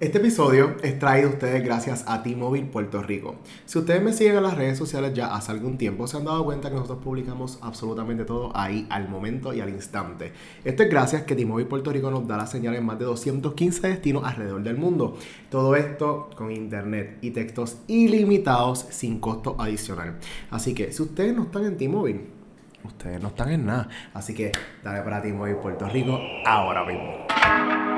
Este episodio es traído a ustedes gracias a T-Mobile Puerto Rico. Si ustedes me siguen en las redes sociales ya hace algún tiempo, se han dado cuenta que nosotros publicamos absolutamente todo ahí al momento y al instante. Esto es gracias que T-Mobile Puerto Rico nos da la señal en más de 215 destinos alrededor del mundo. Todo esto con internet y textos ilimitados sin costo adicional. Así que si ustedes no están en T-Mobile, ustedes no están en nada. Así que dale para T-Mobile Puerto Rico ahora mismo.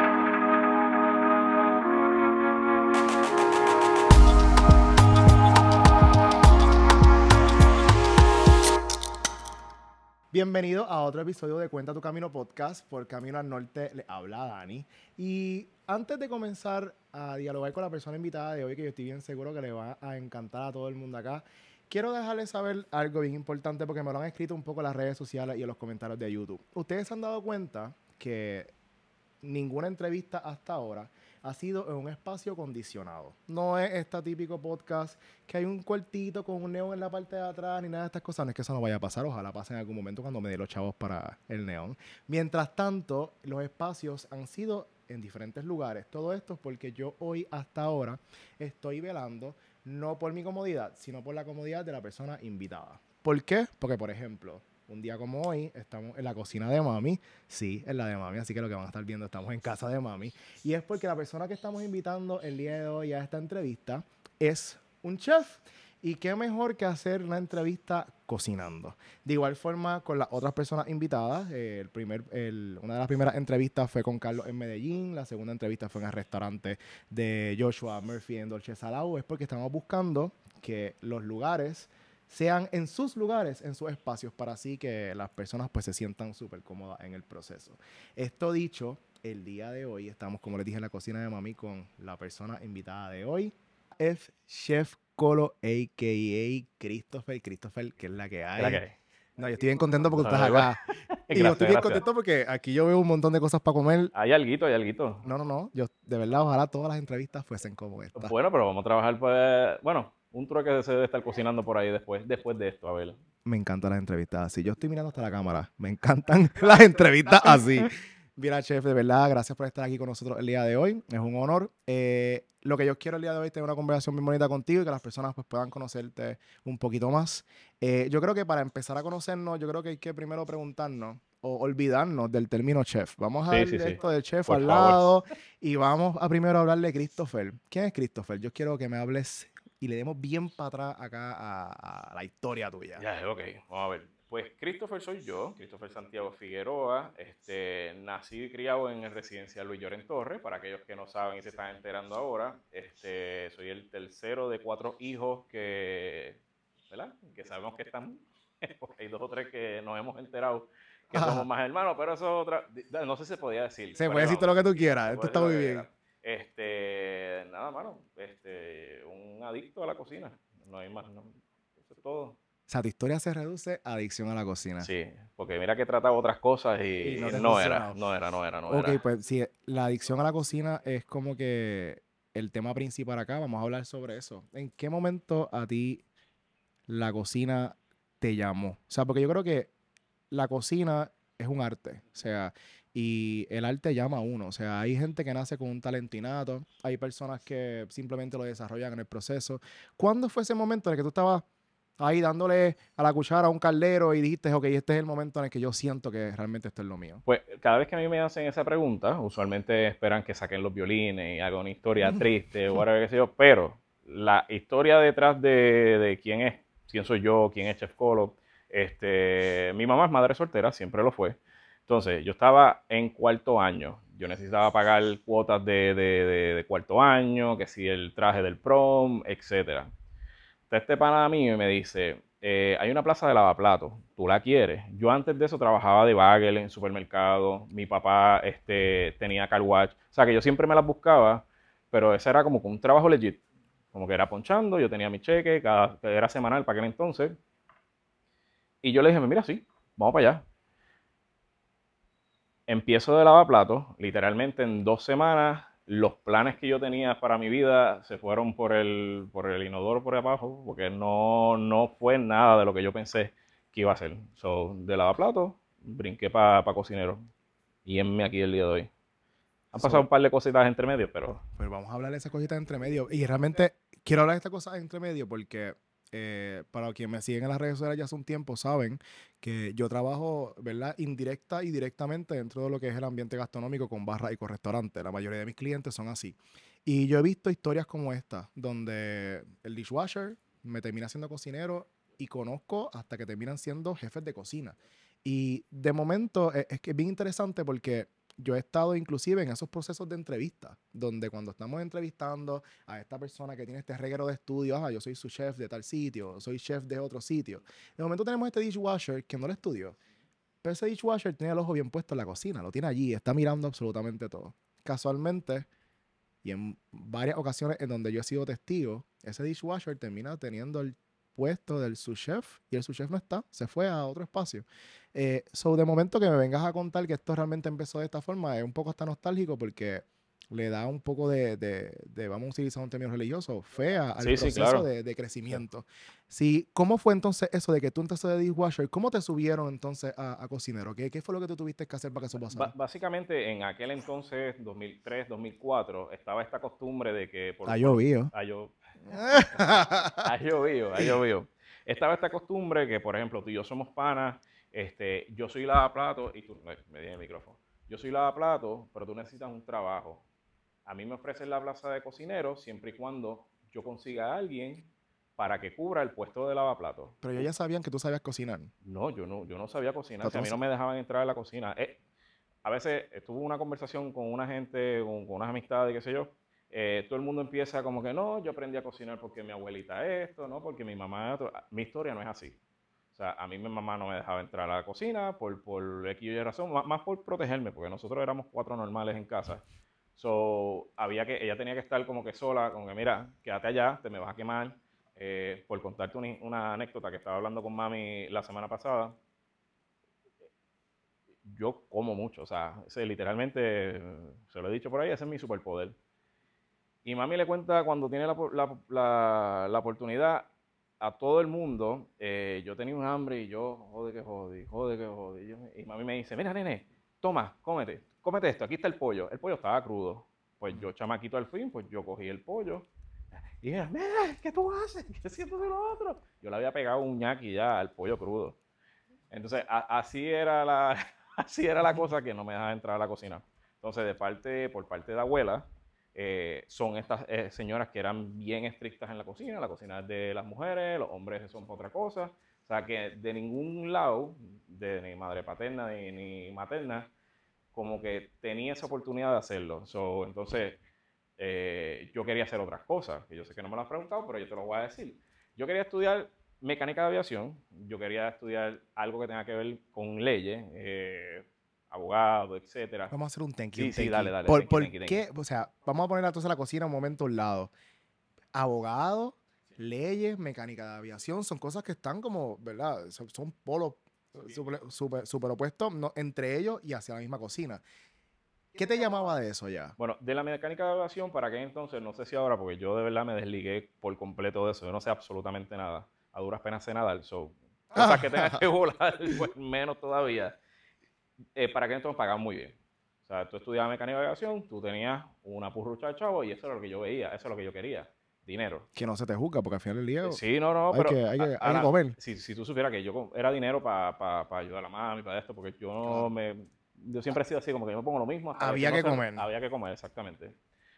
Bienvenido a otro episodio de Cuenta tu Camino Podcast. Por Camino al Norte le habla Dani. Y antes de comenzar a dialogar con la persona invitada de hoy, que yo estoy bien seguro que le va a encantar a todo el mundo acá, quiero dejarles saber algo bien importante porque me lo han escrito un poco en las redes sociales y en los comentarios de YouTube. Ustedes se han dado cuenta que ninguna entrevista hasta ahora ha sido en un espacio condicionado. No es este típico podcast que hay un cuartito con un neón en la parte de atrás ni nada de estas cosas. No es que eso no vaya a pasar, ojalá pase en algún momento cuando me dé los chavos para el neón. Mientras tanto, los espacios han sido en diferentes lugares. Todo esto es porque yo hoy hasta ahora estoy velando no por mi comodidad, sino por la comodidad de la persona invitada. ¿Por qué? Porque, por ejemplo, un día como hoy, estamos en la cocina de mami. Sí, en la de mami, así que lo que van a estar viendo, estamos en casa de mami. Y es porque la persona que estamos invitando el día de hoy a esta entrevista es un chef. Y qué mejor que hacer una entrevista cocinando. De igual forma, con las otras personas invitadas, eh, el primer, una de las primeras entrevistas fue con Carlos en Medellín, la segunda entrevista fue en el restaurante de Joshua Murphy en Dolce Salao. Es porque estamos buscando que los lugares sean en sus lugares, en sus espacios, para así que las personas pues se sientan súper cómodas en el proceso. Esto dicho, el día de hoy estamos, como les dije, en la cocina de mami con la persona invitada de hoy, es Chef Colo, a.k.a. Christopher. Christopher, que es la que hay. No, yo estoy bien contento porque estás acá. y yo estoy bien contento porque aquí yo veo un montón de cosas para comer. Hay alguito, hay alguito. No, no, no. Yo, de verdad, ojalá todas las entrevistas fuesen como esta. Bueno, pero vamos a trabajar, pues, bueno, un truque se debe estar cocinando por ahí después, después de esto, a ver. Me encantan las entrevistas así. Yo estoy mirando hasta la cámara. Me encantan las entrevistas así. Mira, chef, de verdad, gracias por estar aquí con nosotros el día de hoy. Es un honor. Eh, lo que yo quiero el día de hoy es tener una conversación bien bonita contigo y que las personas pues, puedan conocerte un poquito más. Eh, yo creo que para empezar a conocernos, yo creo que hay que primero preguntarnos o olvidarnos del término chef. Vamos a sí, esto del chef al lado y vamos a primero hablar de Christopher. ¿Quién es Christopher? Yo quiero que me hables y le demos bien para atrás acá a, la historia tuya. Ya, ok, vamos a ver. Pues Christopher soy yo, Christopher Santiago Figueroa. Este, nací y criado en el residencial Luis Lloren Torres. Para aquellos que no saben y se están enterando ahora, este, soy el tercero de cuatro hijos que, ¿verdad? que sabemos que están. Porque hay dos o tres que nos hemos enterado que somos más hermanos, pero eso es otra. No sé si se podía decir. Se puede decir todo lo que tú quieras. Esto está muy bien. Este, nada, mano, este, un adicto a la cocina. No hay más, no, eso es todo. O sea, tu historia se reduce a adicción a la cocina. Sí, porque mira que trataba otras cosas y, no, era, no, era, no era, no era, Ok, pues sí, la adicción a la cocina es como que el tema principal acá, vamos a hablar sobre eso. ¿En qué momento a ti la cocina te llamó? O sea, porque yo creo que la cocina es un arte. O sea, y el arte llama a uno. O sea, hay gente que nace con un talento innato, hay personas que simplemente lo desarrollan en el proceso. ¿Cuándo fue ese momento en el que tú estabas ahí dándole a la cuchara a un caldero y dijiste, ok, este es el momento en el que yo siento que realmente esto es lo mío? Pues cada vez que a mí me hacen esa pregunta, usualmente esperan que saquen los violines y hagan una historia triste o sé yo, pero la historia detrás de, de quién es, quién soy yo, quién es Chef Colo, este, mi mamá es madre soltera, siempre lo fue. Entonces, yo estaba en cuarto año. Yo necesitaba pagar cuotas de, cuarto año, que si el traje del prom, etc. Este pana a mí me dice, eh, hay una plaza de lavaplatos, ¿tú la quieres? Yo antes de eso trabajaba de bagel en supermercado, mi papá este, tenía car watch, o sea que yo siempre me las buscaba, pero ese era como un trabajo legit, como que era ponchando, yo tenía mi cheque, cada, era semanal para aquel entonces, y yo le dije, mira, sí, vamos para allá empiezo de lavaplatos, literalmente en dos semanas los planes que yo tenía para mi vida se fueron por el, por el inodoro por abajo, porque no, no fue nada de lo que yo pensé que iba a ser. So, de lavaplatos, brinqué para pa cocinero. Y enme aquí el día de hoy. Han pasado un par de cositas entre medio, pero... Pues vamos a hablar de esas cositas entre medio. Y realmente quiero hablar de estas cosas entre medio porque eh, para quienes me siguen en las redes sociales ya hace un tiempo saben que yo trabajo, ¿verdad? Indirecta y directamente dentro de lo que es el ambiente gastronómico con barra y con restaurante. La mayoría de mis clientes son así. Y yo he visto historias como esta, donde el dishwasher me termina siendo cocinero y conozco hasta que terminan siendo jefes de cocina. Y de momento es, es que es bien interesante porque yo he estado inclusive en esos procesos de entrevista, donde cuando estamos entrevistando a esta persona que tiene este reguero de estudios, ah, yo soy su chef de tal sitio, soy chef de otro sitio. De momento tenemos este dishwasher que no lo estudió, pero ese dishwasher tiene el ojo bien puesto en la cocina, lo tiene allí, está mirando absolutamente todo. Casualmente, y en varias ocasiones en donde yo he sido testigo, ese dishwasher termina teniendo el puesto del sous chef y el sous chef no está, se fue a otro espacio. Eh, so, de momento que me vengas a contar que esto realmente empezó de esta forma, es un poco hasta nostálgico porque le da un poco de, de, de vamos a utilizar un término religioso, fe a- al Sí, sí, proceso claro. de, de crecimiento. Sí, ¿Cómo fue entonces eso de que tú entraste de dishwasher? ¿Cómo te subieron entonces a, a cocinero? ¿Qué, ¿Qué fue lo que tú tuviste que hacer para que eso pasara? básicamente, en aquel entonces, 2003, 2004, estaba esta costumbre de que... Por, Ha llovido. Ha llo- ha llovido, ha llovido. Estaba esta costumbre que, por ejemplo, tú y yo somos panas, este, yo soy lavaplato y tú, me, di el micrófono, yo soy lavaplato, pero tú necesitas un trabajo. A mí me ofrecen la plaza de cocinero siempre y cuando yo consiga a alguien para que cubra el puesto de lavaplato. Pero ellos ya sabían que tú sabías cocinar. No, yo no, yo no sabía cocinar. A mí no me dejaban entrar a la cocina. Eh, a veces eh, tuve una conversación con una gente, con, con unas amistades, qué sé yo. Eh, todo el mundo empieza como que no, yo aprendí a cocinar porque mi abuelita esto, no, porque mi mamá. Ah, Mi historia no es así. O sea, a mí mi mamá no me dejaba entrar a la cocina por, por X y razón, más, más por protegerme, porque nosotros éramos cuatro normales en casa. So, había que, ella tenía que estar como que sola, como que mira, quédate allá, te me vas a quemar. Eh, por contarte una, una anécdota que estaba hablando con mami la semana pasada, yo como mucho, o sea, literalmente, se lo he dicho por ahí, ese es mi superpoder. Y mami le cuenta cuando tiene la, la- la- oportunidad a todo el mundo, eh, yo tenía un hambre y yo, jode que jode, jode que jode. Y, yo y mami me dice, mira nene, toma, cómete, cómete esto, aquí está el pollo. El pollo estaba crudo. Pues yo, chamaquito al fin, pues yo cogí el pollo. Y ella, mira, ¿qué tú haces? ¿Qué siento de lo otro? Yo le había pegado un ñaki ya al pollo crudo. Entonces, así era la, así era la cosa que no me dejaba entrar a la cocina. Entonces, de parte, por parte de abuela, eh, son estas eh, señoras que eran bien estrictas en la cocina. La cocina es de las mujeres, los hombres son otra cosa. O sea, que de ningún lado, de ni madre paterna ni, ni materna, como que tenía esa oportunidad de hacerlo. So, entonces, eh, yo quería hacer otras cosas, que yo sé que no me lo has preguntado, pero yo te lo voy a decir. Yo quería estudiar mecánica de aviación, yo quería estudiar algo que tenga que ver con leyes, eh, abogado, etcétera. Vamos a hacer un thank Sí, you. sí, thank dale, you. dale, ¿Por, thank por thank you, thank qué? O sea, vamos a poner entonces la cocina un momento a un lado. Abogado, leyes, mecánica de aviación, son cosas que están como, ¿verdad? Son, son polos super, super- superopuestos no, entre ellos y hacia la misma cocina. ¿Qué te llamaba de eso ya? Bueno, de la mecánica de aviación, para qué entonces, no sé si ahora, porque yo de verdad me desligué por completo de eso, yo no sé absolutamente nada, a duras penas sé nadar, so, cosas que tengas que volar, pues menos todavía. Eh, para qué entonces pagaban muy bien. O sea, tú estudiabas mecánica de aviación, tú tenías una purrucha de chavo y eso era lo que yo veía, eso es lo que yo quería, dinero. Que no se te juzga, porque al final del día Sí, no, no, hay, pero que, hay, que, hay que comer. Si, si tú supieras que yo era dinero para ayudar a la mami, para esto, porque yo no me. Yo siempre he sido así, como que yo me pongo lo mismo. hasta Había no que se- comer. Había que comer, exactamente.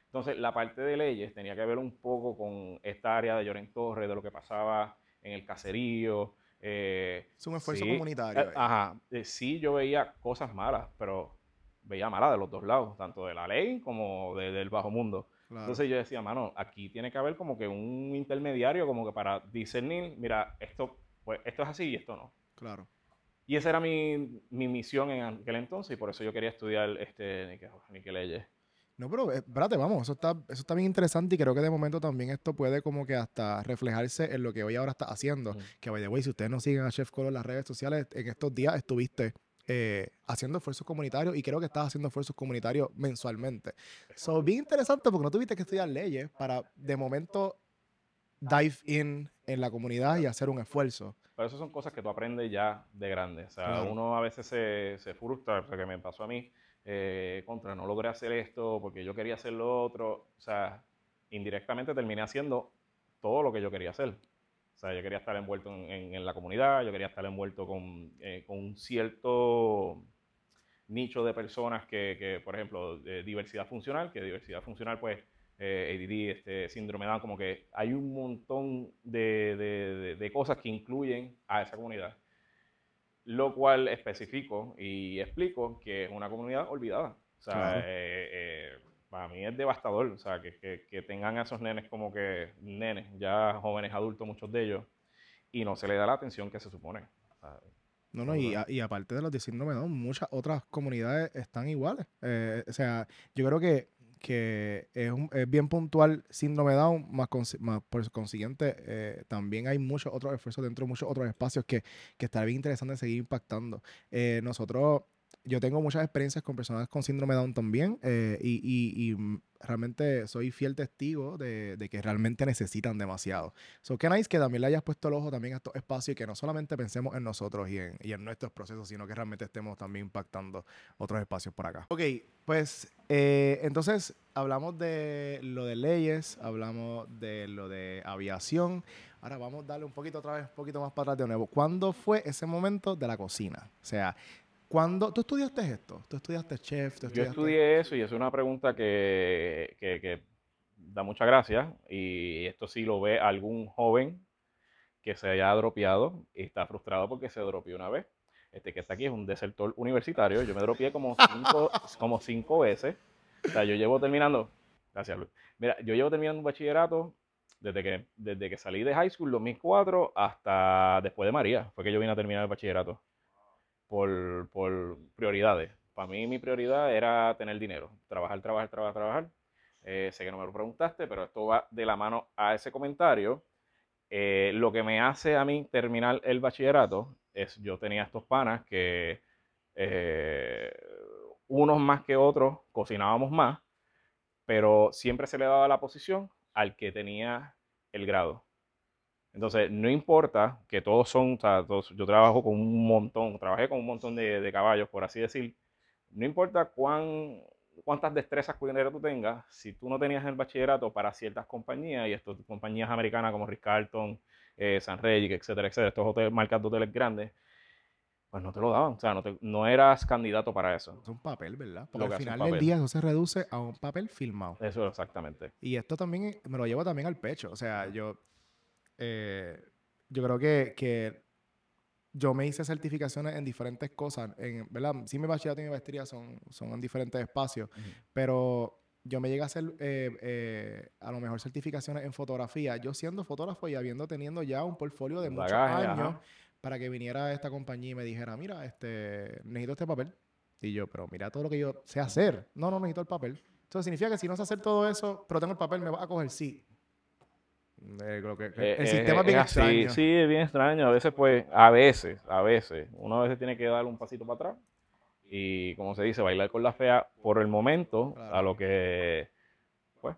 Entonces, la parte de leyes tenía que ver un poco con esta área de Lloren Torres, de lo que pasaba en el caserío. Eh, Es un esfuerzo sí, comunitario. eh, ajá. eh, sí, yo veía cosas malas, pero veía malas de los dos lados, tanto de la ley como de- del bajo mundo. claro. Entonces yo decía, mano, aquí tiene que haber como que un intermediario como que para discernir, mira, esto, pues, esto es así y esto no. claro. Y esa era mi, mi misión en aquel entonces y por eso yo quería estudiar este, ni que, ni que leyes. No, pero eh, espérate, vamos, eso está, eso está bien interesante y creo que de momento también esto puede como que hasta reflejarse en lo que hoy ahora está haciendo. Que, by the way, si ustedes no siguen a Chef Colo en las redes sociales, en estos días estuviste eh, haciendo esfuerzos comunitarios y creo que estás haciendo esfuerzos comunitarios mensualmente. So, bien interesante porque no tuviste que estudiar leyes para de momento dive in en la comunidad y hacer un esfuerzo. Pero eso son cosas que tú aprendes ya de grande. O sea, Claro. uno a veces se, se frustra, o sea, que me pasó a mí, eh, contra, no logré hacer esto porque yo quería hacer lo otro. O sea, indirectamente terminé haciendo todo lo que yo quería hacer. O sea, yo quería estar envuelto en, la comunidad, yo quería estar envuelto con, eh, con un cierto nicho de personas que, que por ejemplo, de diversidad funcional, que diversidad funcional, pues, eh, ADD, este, síndrome Down, como que hay un montón de, de, de, cosas que incluyen a esa comunidad. Lo cual especifico y explico que es una comunidad olvidada. O sea, eh, eh, para mí es devastador, o sea, que, que, que, tengan a esos nenes como que nenes, ya jóvenes adultos, muchos de ellos, y no se le da la atención que se supone. No, no, y, y, aparte de los de síndrome Down, muchas otras comunidades están iguales. Eh, o sea, yo creo que, que es, es, bien puntual síndrome Down, más, más por consiguiente, eh, también hay muchos otros esfuerzos dentro de muchos otros espacios que, que bien interesante seguir impactando. Eh, nosotros yo tengo muchas experiencias con personas con síndrome Down también eh, y, y, realmente soy fiel testigo de, de, que realmente necesitan demasiado. So, qué nice que también le hayas puesto el ojo también a estos espacios y que no solamente pensemos en nosotros y en, y en nuestros procesos, sino que realmente estemos también impactando otros espacios por acá. Ok, pues eh, entonces hablamos de lo de leyes, hablamos de lo de aviación. Ahora vamos a darle un poquito otra vez, un poquito más para atrás de nuevo. ¿Cuándo fue ese momento de la cocina? O sea, cuando ¿Tú estudiaste esto? ¿Tú estudiaste chef? Yo estudié eso y es una pregunta que, que, da mucha gracia y esto sí lo ve algún joven que se haya dropeado y está frustrado porque se dropeó una vez. Este que está aquí es un desertor universitario. Yo me dropeé como cinco, como cinco veces. O sea, yo llevo terminando. Gracias, Luis. Mira, yo llevo terminando un bachillerato desde que, desde que salí de high school, 2004, hasta después de María. Fue que yo vine a terminar el bachillerato por, por prioridades. Para mí mi prioridad era tener dinero, trabajar, trabajar, trabajar, trabajar. Eh, sé que no me lo preguntaste, pero esto va de la mano a ese comentario. Eh, lo que me hace a mí terminar el bachillerato es, yo tenía estos panas que eh, unos más que otros cocinábamos más, pero siempre se le daba la posición al que tenía el grado. Entonces, no importa que todos son, o sea, yo trabajo con un montón, trabajé con un montón de, caballos, por así decir. No importa cuán, cuántas destrezas culinarias tú tengas, si tú no tenías el bachillerato para ciertas compañías, y estas compañías americanas como Ritz-Carlton, eh, San Rey, etcétera, etcétera, estos hoteles, marcas de hoteles grandes, pues no te lo daban, o sea, no, no eras candidato para eso. Es un papel, ¿verdad? Porque al final del día eso se reduce a un papel filmado. Eso, exactamente. Y esto también me lo llevo también al pecho, o sea, yo eh, yo creo que, que, yo me hice certificaciones en diferentes cosas, en, ¿verdad? Sí, mi bachillerato y mi maestría son, son en diferentes espacios, pero yo me llegué a hacer eh, eh, a lo mejor certificaciones en fotografía, yo siendo fotógrafo y habiendo teniendo ya un portfolio de muchos años para que viniera esta compañía y me dijera, mira, este, necesito este papel. Y yo, pero mira todo lo que yo sé hacer. No, no necesito el papel. Entonces significa que si no sé hacer todo eso, pero tengo el papel, me va a coger sí. Eh, eh, el sistema es bien extraño. Sí, es bien extraño. A veces, pues, a veces, a veces, uno a veces tiene que dar un pasito para atrás y, como se dice, bailar con la fea por el momento, a lo que, pues,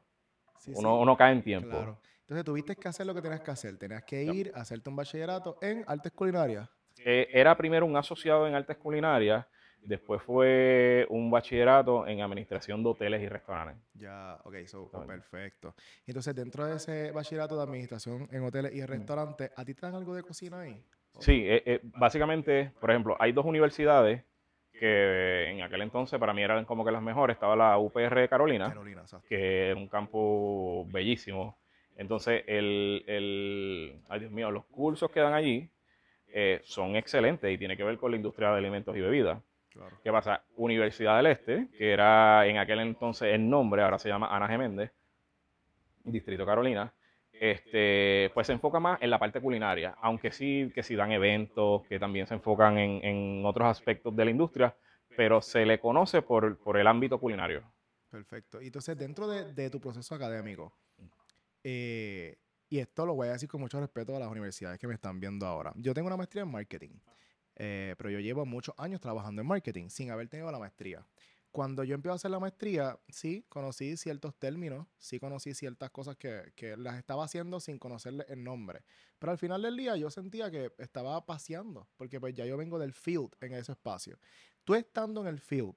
uno, uno, cae en tiempo. Claro. Entonces, tuviste que hacer lo que tenías que hacer. Tenías que ir a hacerte un bachillerato en artes culinarias. Eh, era primero un asociado en artes culinarias Después fue un bachillerato en administración de hoteles y restaurantes. Ya, ok, so, perfecto. Entonces, dentro de ese bachillerato de administración en hoteles y restaurantes, ¿a ti te dan algo de cocina ahí? Sí, eh, eh, básicamente, por ejemplo, hay dos universidades que en aquel entonces para mí eran como que las mejores. Estaba la UPR de Carolina, que es un campo bellísimo. Entonces, el, el, ay Dios mío, los cursos que dan allí eh, son excelentes y tiene que ver con la industria de alimentos y bebidas. ¿Qué pasa? Universidad del Este, que era en aquel entonces el nombre, ahora se llama Ana Geméndez, Distrito Carolina, este, pues se enfoca más en la parte culinaria, aunque sí que sí dan eventos, que también se enfocan en, otros aspectos de la industria, pero se le conoce por, el ámbito culinario. Perfecto. Y entonces, dentro de, tu proceso académico, eh, y esto lo voy a decir con mucho respeto a las universidades que me están viendo ahora. Yo tengo una maestría en marketing. Eh, pero yo llevo muchos años trabajando en marketing sin haber tenido la maestría. Cuando yo empecé a hacer la maestría, sí, conocí ciertos términos, sí conocí ciertas cosas que, que las estaba haciendo sin conocerle el nombre. Pero al final del día yo sentía que estaba paseando, porque pues ya yo vengo del field en ese espacio. Tú estando en el field,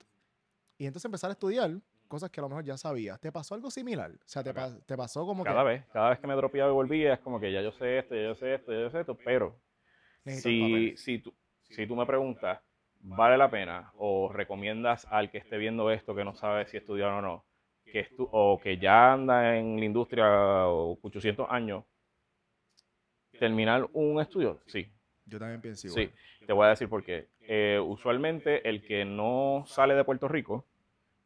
y entonces empezar a estudiar cosas que a lo mejor ya sabías. ¿Te pasó algo similar? O sea, te, pa- te pasó como Cada que vez, cada vez que me dropeaba y volvía, es como que ya yo sé esto, ya yo sé esto, ya yo sé esto, pero si, si, tú, si tú me preguntas, ¿vale la pena? ¿O recomiendas al que esté viendo esto que no sabe si estudiar o no? Que estu o que ya anda en la industria o 800 años, terminar un estudio, sí, Yo también pienso sí. Te voy a decir por qué. Eh, usualmente el que no sale de Puerto Rico,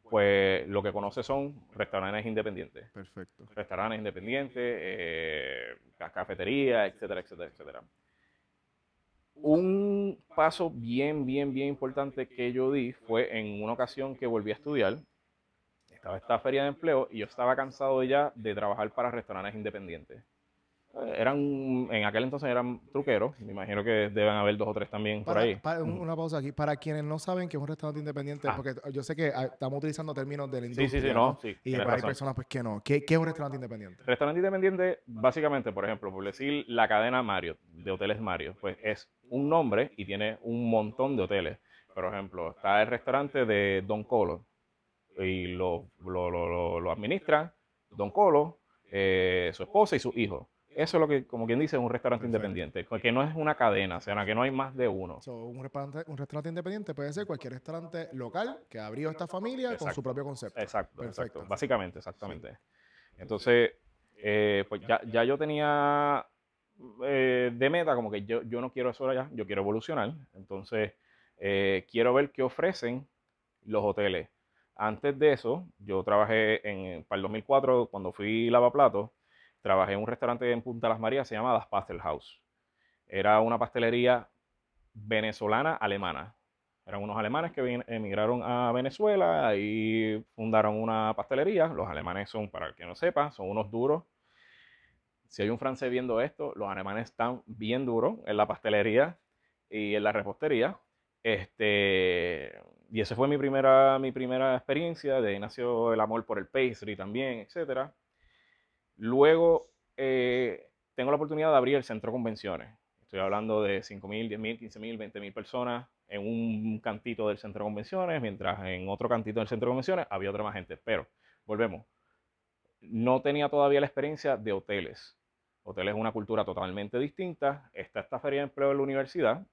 pues lo que conoce son restaurantes independientes Perfecto. restaurantes independientes, eh, ca- cafeterías, etcétera, etcétera, etcétera. Un paso bien, bien, bien importante que yo di fue en una ocasión que volví a estudiar. Estaba esta feria de empleo y yo estaba cansado ya de trabajar para restaurantes independientes. Eran, en aquel entonces eran truqueros, me imagino que deben haber dos o tres también por ahí. para- una pausa aquí. Para quienes no saben que es un restaurante independiente, Ah. porque yo sé que ah, estamos utilizando términos de la Sí, industria. sí, sí, no, sí, Y hay razón. personas pues que no. ¿Qué, qué es un restaurante independiente? Restaurante independiente, básicamente, por ejemplo, por decir la cadena Marriott, de hoteles Marriott, pues es un nombre y tiene un montón de hoteles. Por ejemplo, está el restaurante de Don Colo y lo, lo, lo, lo- lo administra Don Colo, eh, su esposa y su hijo. Eso es lo que, como quien dice, es un restaurante Perfecto. independiente, que no es una cadena, o sea, que no hay más de uno. So, un, restaurante, un restaurante independiente puede ser cualquier restaurante local que abrió esta familia con su propio concepto. Exacto, Perfecto. exacto. Básicamente, exactamente. Entonces, eh, pues ya, ya yo tenía eh, de meta como que yo, yo no quiero eso allá, yo quiero evolucionar. Entonces, eh, quiero ver qué ofrecen los hoteles. Antes de eso, yo trabajé en, para el 2004, cuando fui lavaplatos, trabajé en un restaurante en Punta Las Marías, se llama Das Pastel House. Era una pastelería venezolana alemana. Eran unos alemanes que emigraron a Venezuela y fundaron una pastelería. Los alemanes son, para el que no sepa, son unos duros. Si hay un francés viendo esto, los alemanes están bien duros en la pastelería y en la repostería. Este, y esa fue mi primera, mi primera experiencia. De ahí nació el amor por el pastry también, etcétera. Luego eh, tengo la oportunidad de abrir el centro de convenciones. Estoy hablando de 5.000, 10.000, 15.000, 20.000 personas en un cantito del centro de convenciones, mientras en otro cantito del centro de convenciones había otra más gente. Pero, volvemos, no tenía todavía la experiencia de hoteles. Hoteles es una cultura totalmente distinta. Está esta feria de empleo en la universidad.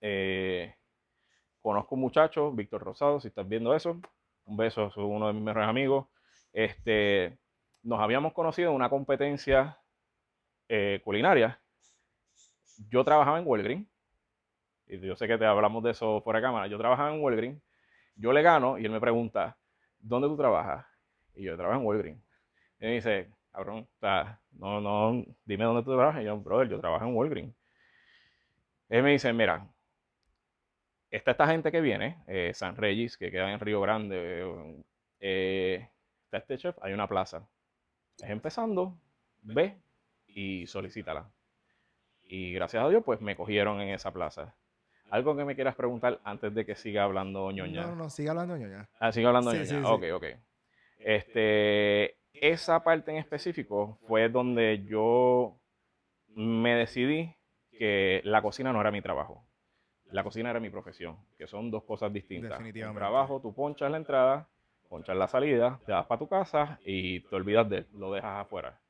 Eh, conozco un muchacho, Víctor Rosado, si estás viendo eso, un beso, es uno de mis mejores amigos. Este, nos habíamos conocido en una competencia eh, culinaria. Yo trabajaba en Walgreen, y yo sé que te hablamos de eso fuera de cámara. Yo trabajaba en Walgreen, yo le gano y él me pregunta, ¿dónde tú trabajas? Y yo trabajo en Walgreen. Y me dice, cabrón, no, no, dime dónde tú trabajas. Y yo, brother, yo trabajo en Walgreen. Él me dice, mira, está esta gente que viene, eh, San Regis, que queda en Río Grande, eh, está este chef, hay una plaza. Es empezando, ve y solicítala. Y gracias a Dios, pues me cogieron en esa plaza. Algo que me quieras preguntar antes de que siga hablando ñoña. No, no, no, sigue hablando ñoña. Ah, sigue hablando Sí, ñoña. sí, sí. Ok, ok. Este, esa parte en específico fue donde yo me decidí que la cocina no era mi trabajo. La cocina era mi profesión, que son dos cosas distintas. Un Definitivamente. trabajo, tú ponchas la entrada, ponchas la salida, te vas para tu casa y te olvidas de él, lo dejas afuera.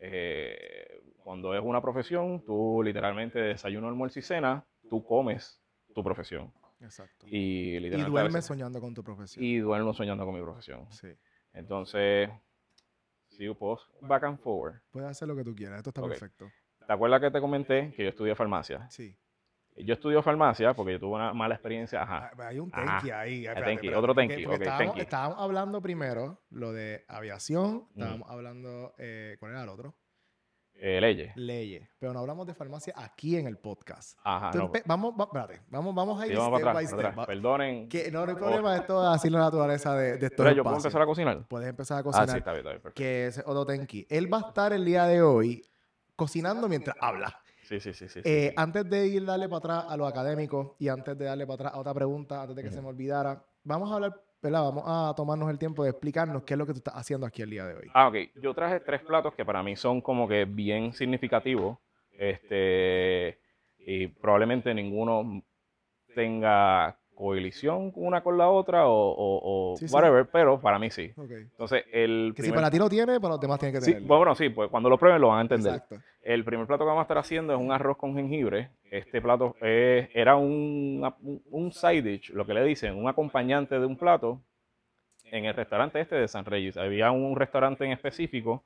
Eh, cuando es una profesión, tú literalmente desayuno, almuerzo y cena, tú comes tu profesión. Exacto. Y, Y duermes soñando con tu profesión. y duermo soñando con mi profesión. Sí. Entonces, sigo post back and forward. Puedes hacer lo que tú quieras. Esto está perfecto. ¿Te acuerdas que te comenté que yo estudié farmacia? Sí. Yo estudié farmacia porque yo tuve una mala experiencia. Ajá. Ah, Hay un Ajá. tenki ahí. Ah, espérate, tenki, espérate, otro tenki, porque estábamos, tenki. estábamos hablando primero lo de aviación, Mm. estábamos hablando, eh, ¿cuál era el otro? Eh, leyes. Leyes. Pero no hablamos de farmacia aquí en el podcast. Ajá. Ah, No, empe- vamos, va- espérate, vamos, vamos a sí, ir vamos step by atrás, step. Perdonen. Que no, no hay problema, esto es así la naturaleza de, de Pero yo puedo empezar a cocinar. Puedes empezar a Ah, cocinar. sí, está bien, está bien. perfecto. que es Otto Tenki. Él va a estar el día de hoy cocinando mientras habla. Sí, sí, sí, sí. Eh, sí. Antes de ir darle para atrás a lo académico y antes de darle para atrás a otra pregunta, antes de que se me olvidara, vamos a hablar, ¿verdad? Vamos a tomarnos el tiempo de explicarnos qué es lo que tú estás haciendo aquí el día de hoy. Ah, ok. Yo traje tres platos que para mí son como que bien significativos. Este, y probablemente ninguno tenga coalición una con la otra o, o- o Sí, sí. whatever, pero para mí sí. Entonces, el Que si para ti lo tiene, para los demás tienen que Sí, tenerlo. bueno, sí, pues cuando lo prueben lo van a entender. Exacto. El primer plato que vamos a estar haciendo es un arroz con jengibre. Este plato es- era un, un- un side dish, lo que le dicen, un acompañante de un plato en el restaurante este de San Reyes. Había un restaurante en específico